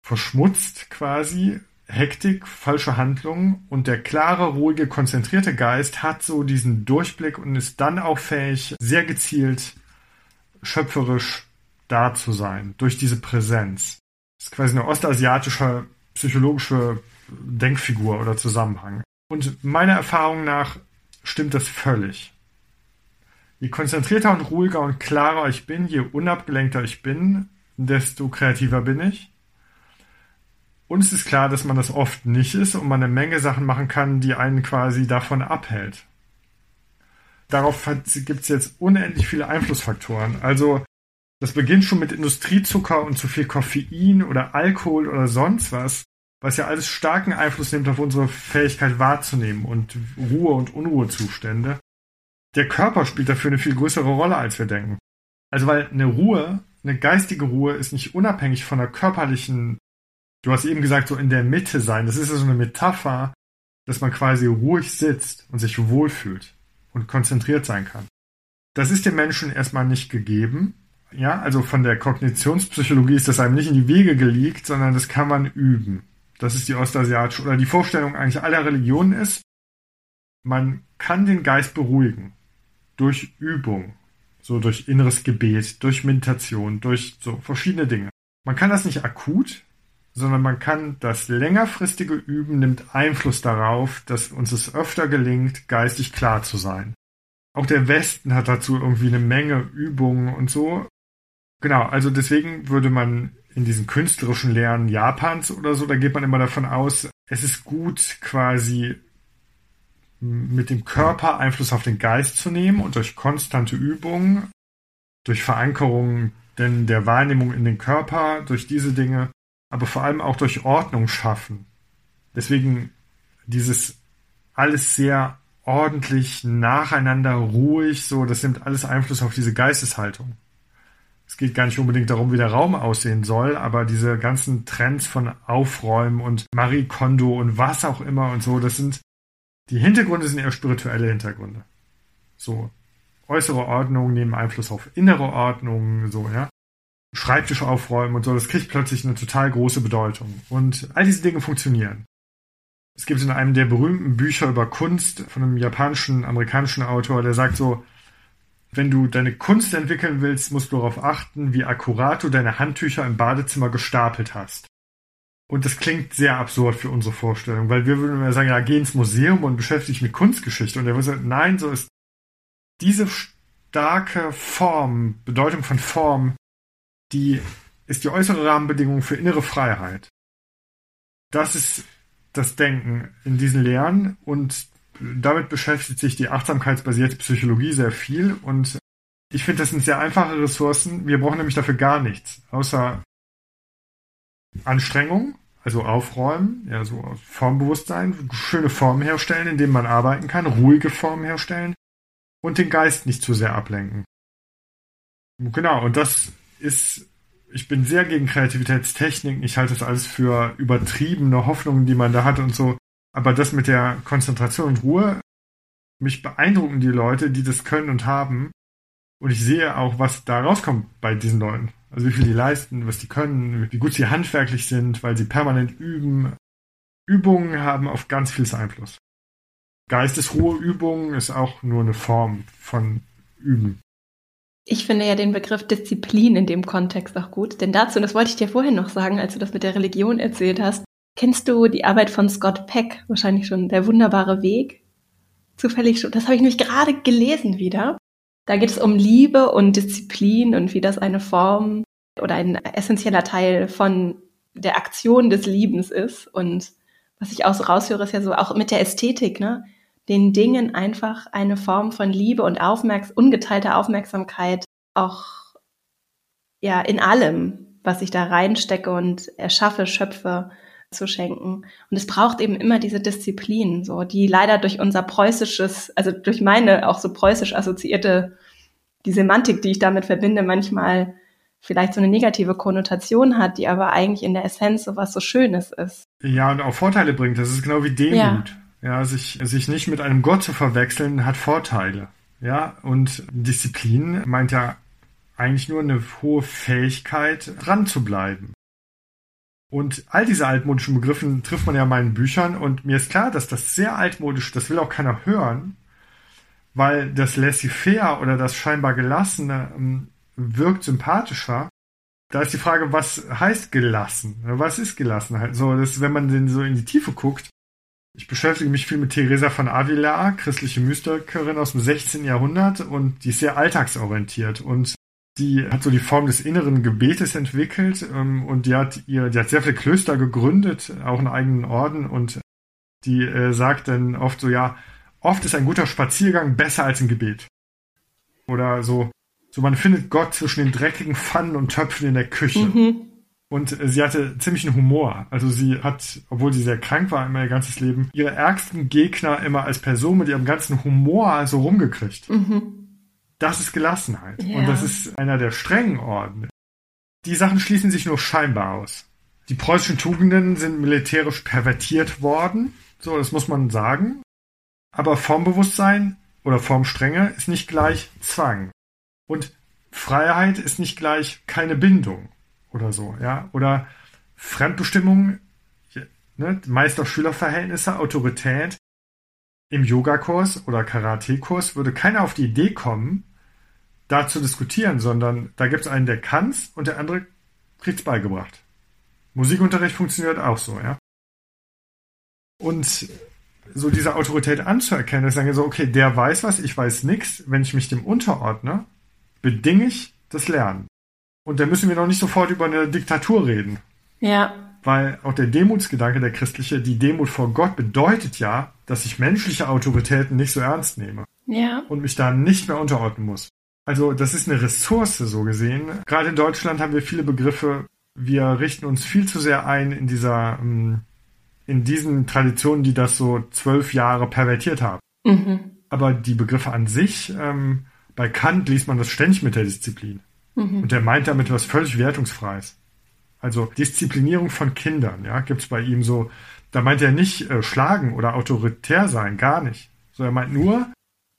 verschmutzt quasi, Hektik, falsche Handlungen und der klare, ruhige, konzentrierte Geist hat so diesen Durchblick und ist dann auch fähig, sehr gezielt, schöpferisch da zu sein, durch diese Präsenz. Das ist quasi eine ostasiatische psychologische Denkfigur oder Zusammenhang. Und meiner Erfahrung nach stimmt das völlig. Je konzentrierter und ruhiger und klarer ich bin, je unabgelenkter ich bin, desto kreativer bin ich. Und es ist klar, dass man das oft nicht ist und man eine Menge Sachen machen kann, die einen quasi davon abhält. Darauf gibt es jetzt unendlich viele Einflussfaktoren. Also das beginnt schon mit Industriezucker und zu viel Koffein oder Alkohol oder sonst was, was ja alles starken Einfluss nimmt auf unsere Fähigkeit wahrzunehmen und Ruhe- und Unruhezustände der Körper spielt dafür eine viel größere Rolle, als wir denken. Also weil eine Ruhe, eine geistige Ruhe ist nicht unabhängig von der körperlichen, du hast eben gesagt, so in der Mitte sein. Das ist ja so eine Metapher, dass man quasi ruhig sitzt und sich wohlfühlt und konzentriert sein kann. Das ist dem Menschen erstmal nicht gegeben. Ja, also von der Kognitionspsychologie ist das einem nicht in die Wege gelegt, sondern das kann man üben. Das ist die ostasiatische oder die Vorstellung eigentlich aller Religionen ist, man kann den Geist beruhigen durch Übung, so durch inneres Gebet, durch Meditation, durch so verschiedene Dinge. Man kann das nicht akut, sondern man kann das längerfristige Üben nimmt Einfluss darauf, dass uns es öfter gelingt, geistig klar zu sein. Auch der Westen hat dazu irgendwie eine Menge Übungen und so. Genau, also deswegen würde man in diesen künstlerischen Lehren Japans oder so, da geht man immer davon aus, es ist gut quasi mit dem Körper Einfluss auf den Geist zu nehmen und durch konstante Übung, durch Verankerung denn der Wahrnehmung in den Körper, durch diese Dinge, aber vor allem auch durch Ordnung schaffen. Deswegen dieses alles sehr ordentlich, nacheinander, ruhig, so, das nimmt alles Einfluss auf diese Geisteshaltung. Geht gar nicht unbedingt darum, wie der Raum aussehen soll, aber diese ganzen Trends von Aufräumen und Marie Kondo und was auch immer und so, das sind die Hintergründe sind eher spirituelle Hintergründe. So, äußere Ordnung nehmen Einfluss auf innere Ordnung, so, ja. Schreibtisch aufräumen und so, das kriegt plötzlich eine total große Bedeutung. Und all diese Dinge funktionieren. Es gibt in einem der berühmten Bücher über Kunst von einem japanischen, amerikanischen Autor, der sagt so, wenn du deine Kunst entwickeln willst, musst du darauf achten, wie akkurat du deine Handtücher im Badezimmer gestapelt hast. Und das klingt sehr absurd für unsere Vorstellung, weil wir würden immer sagen, ja, geh ins Museum und beschäftige dich mit Kunstgeschichte. Und er würde sagen, nein, so ist diese starke Form, Bedeutung von Form, die ist die äußere Rahmenbedingung für innere Freiheit. Das ist das Denken in diesen Lehren und damit beschäftigt sich die achtsamkeitsbasierte Psychologie sehr viel und ich finde, das sind sehr einfache Ressourcen. Wir brauchen nämlich dafür gar nichts, außer Anstrengung also aufräumen, ja, so Formbewusstsein, schöne Formen herstellen, in denen man arbeiten kann, ruhige Formen herstellen und den Geist nicht zu sehr ablenken. Genau, und das ist, ich bin sehr gegen Kreativitätstechniken. Ich halte das alles für übertriebene Hoffnungen, die man da hat und so. Aber das mit der Konzentration und Ruhe, mich beeindrucken die Leute, die das können und haben. Und ich sehe auch, was da rauskommt bei diesen Leuten. Also wie viel die leisten, was die können, wie gut sie handwerklich sind, weil sie permanent üben. Übungen haben auf ganz vieles Einfluss. Geistesruheübungen ist auch nur eine Form von Üben. Ich finde ja den Begriff Disziplin in dem Kontext auch gut, denn dazu, das wollte ich dir vorhin noch sagen, als du das mit der Religion erzählt hast, kennst du die Arbeit von Scott Peck, wahrscheinlich schon Der wunderbare Weg? Zufällig schon, das habe ich nämlich gerade gelesen wieder. Da geht es um Liebe und Disziplin und wie das eine Form oder ein essentieller Teil von der Aktion des Liebens ist. Und was ich auch so raushöre, ist ja so auch mit der Ästhetik, ne? Den Dingen einfach eine Form von Liebe und Aufmerks ungeteilter Aufmerksamkeit auch ja in allem, was ich da reinstecke und erschaffe, schöpfe, zu schenken. Und es braucht eben immer diese Disziplin, so, die leider durch unser preußisches, also durch meine auch so preußisch assoziierte, die Semantik, die ich damit verbinde, manchmal vielleicht so eine negative Konnotation hat, die aber eigentlich in der Essenz so was so Schönes ist. Ja, und auch Vorteile bringt. Das ist genau wie Demut. Ja, ja sich, sich nicht mit einem Gott zu verwechseln, hat Vorteile. Ja, und Disziplin meint ja eigentlich nur eine hohe Fähigkeit, dran zu bleiben. Und all diese altmodischen Begriffe trifft man ja in meinen Büchern und mir ist klar, dass das sehr altmodisch, das will auch keiner hören, weil das laissez-faire oder das scheinbar gelassene ähm, wirkt sympathischer. Da ist die Frage, was heißt gelassen? Was ist Gelassenheit? So, das, wenn man denn so in die Tiefe guckt, Ich beschäftige mich viel mit Teresa von Avila, christliche Mystikerin aus dem 16. Jahrhundert und die ist sehr alltagsorientiert und die hat so die Form des inneren Gebetes entwickelt ähm, und die hat ihr, die hat sehr viele Klöster gegründet, auch einen eigenen Orden und die äh, sagt dann oft so, ja, oft ist ein guter Spaziergang besser als ein Gebet. Oder so, so man findet Gott zwischen den dreckigen Pfannen und Töpfen in der Küche. Mhm. Und äh, sie hatte ziemlichen Humor. Also sie hat, obwohl sie sehr krank war immer ihr ganzes Leben, ihre ärgsten Gegner immer als Person mit ihrem ganzen Humor so rumgekriegt. Mhm. Das ist Gelassenheit. Ja. Und das ist einer der strengen Orden. Die Sachen schließen sich nur scheinbar aus. Die preußischen Tugenden sind militärisch pervertiert worden. So, das muss man sagen. Aber Formbewusstsein oder Formstrenge ist nicht gleich Zwang. Und Freiheit ist nicht gleich keine Bindung oder so, ja. Oder Fremdbestimmung, ne, Meister-Schüler-Verhältnisse, Autorität. Im Yogakurs oder Karate-Kurs würde keiner auf die Idee kommen, da zu diskutieren, sondern da gibt es einen, der kann's und der andere kriegt's beigebracht. Musikunterricht funktioniert auch so, ja. Und so diese Autorität anzuerkennen, dass ich sage so, okay, der weiß was, ich weiß nichts. Wenn ich mich dem unterordne, bedinge ich das Lernen. Und da müssen wir noch nicht sofort über eine Diktatur reden. Ja. Weil auch der Demutsgedanke, der christliche, die Demut vor Gott bedeutet ja, dass ich menschliche Autoritäten nicht so ernst nehme. Ja. Und mich da nicht mehr unterordnen muss. Also das ist eine Ressource so gesehen. Gerade in Deutschland haben wir viele Begriffe. Wir richten uns viel zu sehr ein in dieser ähm, in diesen Traditionen, die das so zwölf Jahre pervertiert haben. Mhm. Aber die Begriffe an sich, ähm, bei Kant liest man das ständig mit der Disziplin. Mhm. Und der meint damit was völlig Wertungsfreies. Also Disziplinierung von Kindern, ja, gibt's bei ihm so, da meint er nicht äh, schlagen oder autoritär sein, gar nicht. So, er meint nur,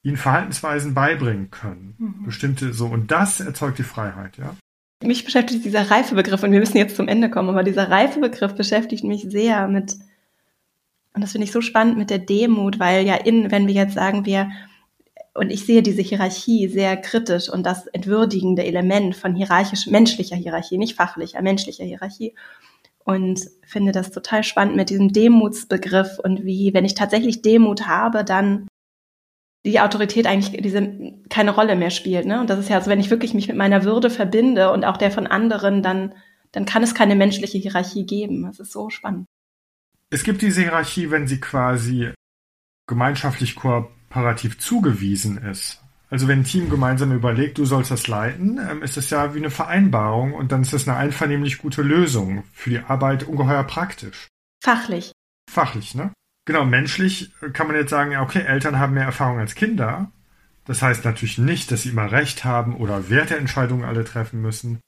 ihnen Verhaltensweisen beibringen können. Mhm. Bestimmte so. Und das erzeugt die Freiheit, ja. Mich beschäftigt dieser Reifebegriff und wir müssen jetzt zum Ende kommen, aber dieser Reifebegriff beschäftigt mich sehr mit und das finde ich so spannend mit der Demut, weil ja in, wenn wir jetzt sagen, wir, und ich sehe diese Hierarchie sehr kritisch und das entwürdigende Element von hierarchisch, menschlicher Hierarchie, nicht fachlicher, menschlicher Hierarchie. Und finde das total spannend mit diesem Demutsbegriff und wie, wenn ich tatsächlich Demut habe, dann die Autorität eigentlich diese keine Rolle mehr spielt. Ne? Und das ist ja, also wenn ich wirklich mich mit meiner Würde verbinde und auch der von anderen, dann, dann kann es keine menschliche Hierarchie geben. Das ist so spannend. Es gibt diese Hierarchie, wenn sie quasi gemeinschaftlich kooperativ zugewiesen ist. Also wenn ein Team gemeinsam überlegt, du sollst das leiten, ähm, ist das ja wie eine Vereinbarung und dann ist das eine einvernehmlich gute Lösung. Für die Arbeit ungeheuer praktisch. Fachlich. Fachlich, ne? Genau, menschlich kann man jetzt sagen, ja, okay, Eltern haben mehr Erfahrung als Kinder. Das heißt natürlich nicht, dass sie immer Recht haben oder Werteentscheidungen alle treffen müssen.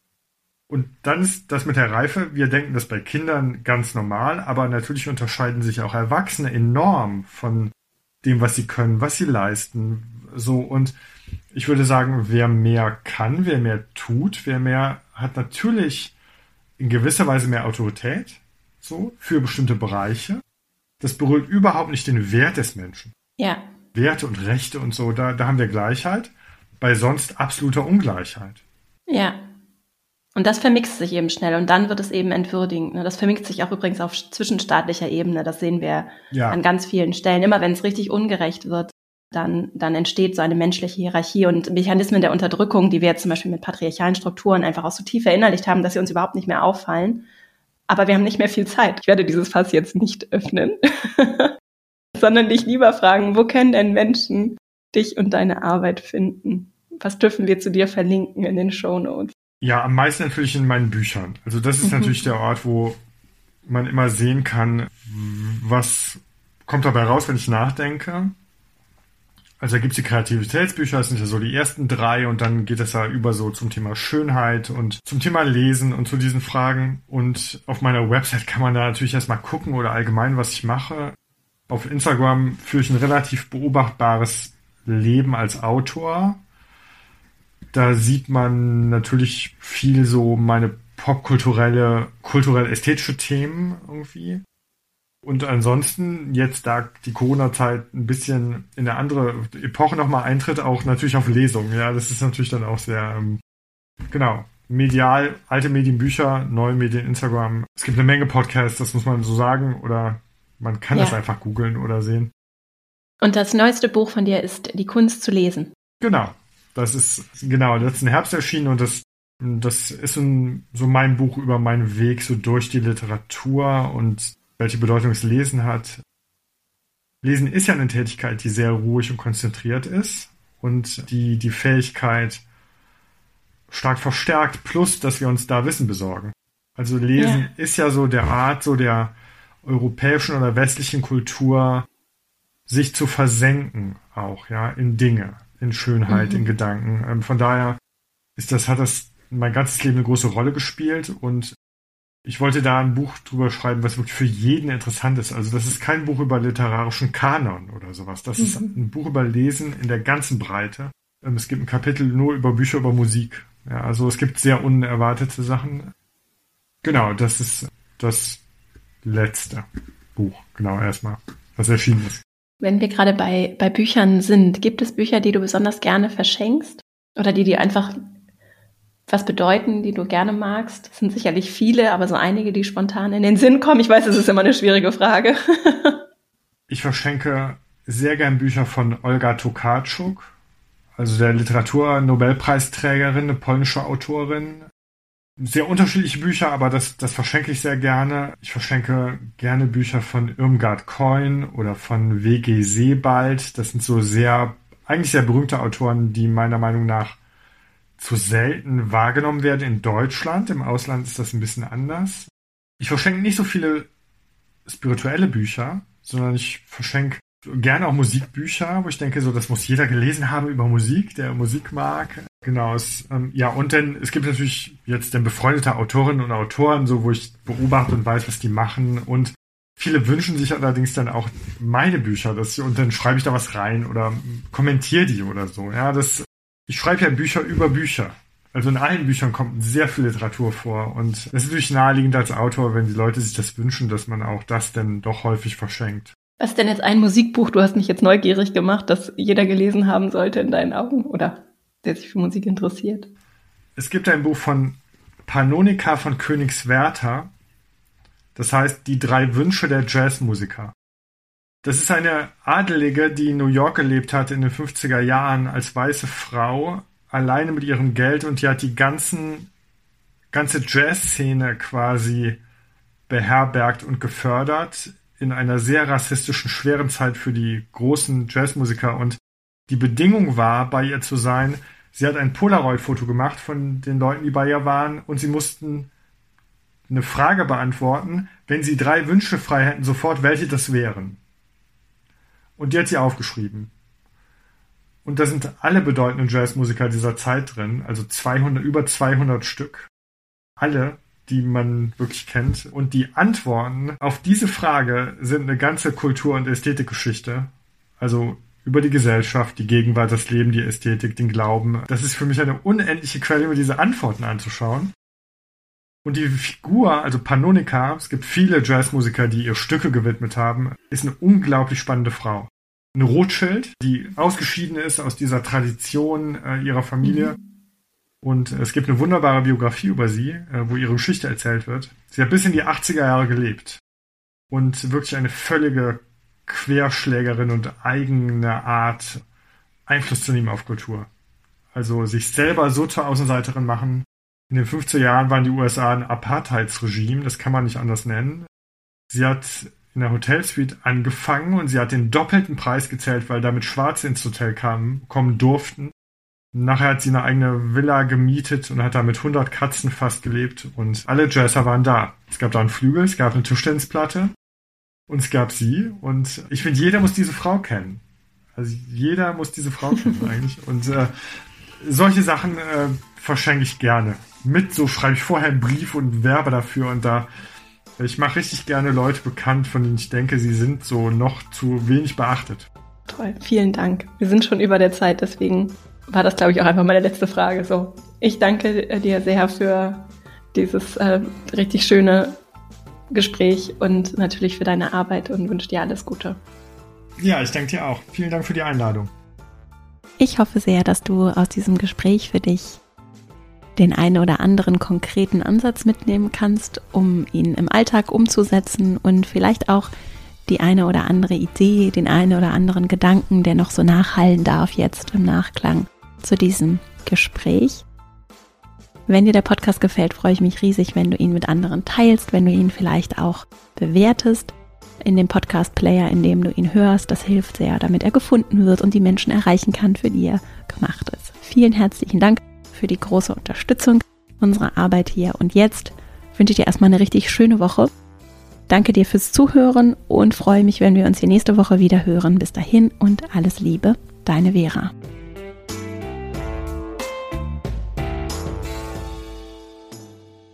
Und dann ist das mit der Reife, wir denken das bei Kindern ganz normal, aber natürlich unterscheiden sich auch Erwachsene enorm von dem, was sie können, was sie leisten. So, und ich würde sagen, wer mehr kann, wer mehr tut, wer mehr hat natürlich in gewisser Weise mehr Autorität, so, für bestimmte Bereiche. Das berührt überhaupt nicht den Wert des Menschen. Ja. Werte und Rechte und so, da, da haben wir Gleichheit, bei sonst absoluter Ungleichheit. Ja. Und das vermixt sich eben schnell und dann wird es eben entwürdigend. Ne? Das vermixt sich auch übrigens auf zwischenstaatlicher Ebene. Das sehen wir ja. an ganz vielen Stellen. Immer wenn es richtig ungerecht wird, dann, dann entsteht so eine menschliche Hierarchie und Mechanismen der Unterdrückung, die wir jetzt zum Beispiel mit patriarchalen Strukturen einfach auch so tief verinnerlicht haben, dass sie uns überhaupt nicht mehr auffallen. Aber wir haben nicht mehr viel Zeit. Ich werde dieses Fass jetzt nicht öffnen, (laughs) sondern dich lieber fragen, wo können denn Menschen dich und deine Arbeit finden? Was dürfen wir zu dir verlinken in den Show Notes? Ja, am meisten natürlich in meinen Büchern. Also das ist mhm. natürlich der Ort, wo man immer sehen kann, was kommt dabei raus, wenn ich nachdenke. Also da gibt's die Kreativitätsbücher, das sind ja so die ersten drei und dann geht es ja über so zum Thema Schönheit und zum Thema Lesen und zu diesen Fragen. Und auf meiner Website kann man da natürlich erstmal gucken oder allgemein, was ich mache. Auf Instagram führe ich ein relativ beobachtbares Leben als Autor. Da sieht man natürlich viel so meine popkulturelle, kulturell-ästhetische Themen irgendwie. Und ansonsten, jetzt da die Corona-Zeit ein bisschen in eine andere Epoche nochmal eintritt, auch natürlich auf Lesungen. Ja, das ist natürlich dann auch sehr, ähm, genau, medial, alte Medienbücher, neue Medien, Instagram. Es gibt eine Menge Podcasts, das muss man so sagen. Oder Man kann ja. das einfach googeln oder sehen. Und das neueste Buch von dir ist Die Kunst zu lesen. Genau. Das ist genau letzten Herbst erschienen und das, das ist so mein Buch über meinen Weg so durch die Literatur und welche Bedeutung es Lesen hat. Lesen ist ja eine Tätigkeit, die sehr ruhig und konzentriert ist und die die Fähigkeit stark verstärkt, plus dass wir uns da Wissen besorgen. Also Lesen ja. ist ja so der Art, so der europäischen oder westlichen Kultur, sich zu versenken auch, ja, in Dinge, in Schönheit, mhm. in Gedanken. Ähm, von daher ist das, hat das mein ganzes Leben eine große Rolle gespielt und ich wollte da ein Buch drüber schreiben, was wirklich für jeden interessant ist. Also das ist kein Buch über literarischen Kanon oder sowas. Das mhm. ist ein Buch über Lesen in der ganzen Breite. Ähm, es gibt ein Kapitel nur über Bücher über Musik. Ja, also es gibt sehr unerwartete Sachen. Genau, das ist das letzte Buch, genau erstmal, was erschienen ist. Wenn wir gerade bei, bei Büchern sind, gibt es Bücher, die du besonders gerne verschenkst? Oder die dir einfach was bedeuten, die du gerne magst? Das sind sicherlich viele, aber so einige, die spontan in den Sinn kommen. Ich weiß, es ist immer eine schwierige Frage. (laughs) ich verschenke sehr gern Bücher von Olga Tokarczuk, also der Literatur-Nobelpreisträgerin, eine polnische Autorin. Sehr unterschiedliche Bücher, aber das, das verschenke ich sehr gerne. Ich verschenke gerne Bücher von Irmgard Coin oder von W.G. Sebald. Das sind so sehr, eigentlich sehr berühmte Autoren, die meiner Meinung nach zu selten wahrgenommen werden in Deutschland. Im Ausland ist das ein bisschen anders. Ich verschenke nicht so viele spirituelle Bücher, sondern ich verschenke gerne auch Musikbücher, wo ich denke, so das muss jeder gelesen haben über Musik, der Musik mag. Genau, es, ähm, ja, und dann, es gibt natürlich jetzt dann befreundete Autorinnen und Autoren, so wo ich beobachte und weiß, was die machen. Und viele wünschen sich allerdings dann auch meine Bücher, dass und dann schreibe ich da was rein oder kommentiere die oder so. Ja, das ich schreibe ja Bücher über Bücher. Also in allen Büchern kommt sehr viel Literatur vor und es ist natürlich naheliegend als Autor, wenn die Leute sich das wünschen, dass man auch das denn doch häufig verschenkt. Was ist denn jetzt ein Musikbuch? Du hast mich jetzt neugierig gemacht, das jeder gelesen haben sollte in deinen Augen oder der sich für Musik interessiert. Es gibt ein Buch von Panonika von Königswerther. Das heißt Die drei Wünsche der Jazzmusiker. Das ist eine Adelige, die in New York gelebt hat in den 50er Jahren als weiße Frau, alleine mit ihrem Geld und die hat die ganzen, ganze Jazzszene quasi beherbergt und gefördert in einer sehr rassistischen, schweren Zeit für die großen Jazzmusiker und die Bedingung war, bei ihr zu sein, sie hat ein Polaroid-Foto gemacht von den Leuten, die bei ihr waren und sie mussten eine Frage beantworten, wenn sie drei Wünsche frei hätten, sofort welche das wären. Und die hat sie aufgeschrieben. Und da sind alle bedeutenden Jazzmusiker dieser Zeit drin, also 200, über 200 Stück. Alle, die man wirklich kennt. Und die Antworten auf diese Frage sind eine ganze Kultur- und Ästhetikgeschichte. Also über die Gesellschaft, die Gegenwart, das Leben, die Ästhetik, den Glauben. Das ist für mich eine unendliche Quelle, mir diese Antworten anzuschauen. Und die Figur, also Panonika, es gibt viele Jazzmusiker, die ihr Stücke gewidmet haben, ist eine unglaublich spannende Frau. Eine Rothschild, die ausgeschieden ist aus dieser Tradition äh, ihrer Familie. Mhm. Und es gibt eine wunderbare Biografie über sie, äh, wo ihre Geschichte erzählt wird. Sie hat bis in die 80er Jahre gelebt. Und wirklich eine völlige Querschlägerin und eigene Art, Einfluss zu nehmen auf Kultur. Also sich selber so zur Außenseiterin machen, in den 50er Jahren waren die USA ein Apartheidsregime, das kann man nicht anders nennen. Sie hat in der Hotelsuite angefangen und sie hat den doppelten Preis gezählt, weil damit Schwarze ins Hotel kamen, kommen durften. Nachher hat sie eine eigene Villa gemietet und hat da mit 100 Katzen fast gelebt und alle Jazzer waren da. Es gab da einen Flügel, es gab eine Tischtennisplatte und es gab sie und ich finde, jeder muss diese Frau kennen. Also jeder muss diese Frau kennen (laughs) eigentlich und äh, solche Sachen äh, verschenke ich gerne mit, so schreibe ich vorher einen Brief und werbe dafür und da. Ich mache richtig gerne Leute bekannt, von denen ich denke, sie sind so noch zu wenig beachtet. Toll, vielen Dank. Wir sind schon über der Zeit, deswegen war das, glaube ich, auch einfach meine letzte Frage. So, ich danke dir sehr für dieses äh, richtig schöne Gespräch und natürlich für deine Arbeit und wünsche dir alles Gute. Ja, ich danke dir auch. Vielen Dank für die Einladung. Ich hoffe sehr, dass du aus diesem Gespräch für dich den einen oder anderen konkreten Ansatz mitnehmen kannst, um ihn im Alltag umzusetzen und vielleicht auch die eine oder andere Idee, den einen oder anderen Gedanken, der noch so nachhallen darf jetzt im Nachklang zu diesem Gespräch. Wenn dir der Podcast gefällt, freue ich mich riesig, wenn du ihn mit anderen teilst, wenn du ihn vielleicht auch bewertest in dem Podcast-Player, in dem du ihn hörst. Das hilft sehr, damit er gefunden wird und die Menschen erreichen kann, für die er gemacht ist. Vielen herzlichen Dank für die große Unterstützung unserer Arbeit hier. Und jetzt wünsche ich dir erstmal eine richtig schöne Woche. Danke dir fürs Zuhören und freue mich, wenn wir uns hier nächste Woche wieder hören. Bis dahin und alles Liebe, deine Vera.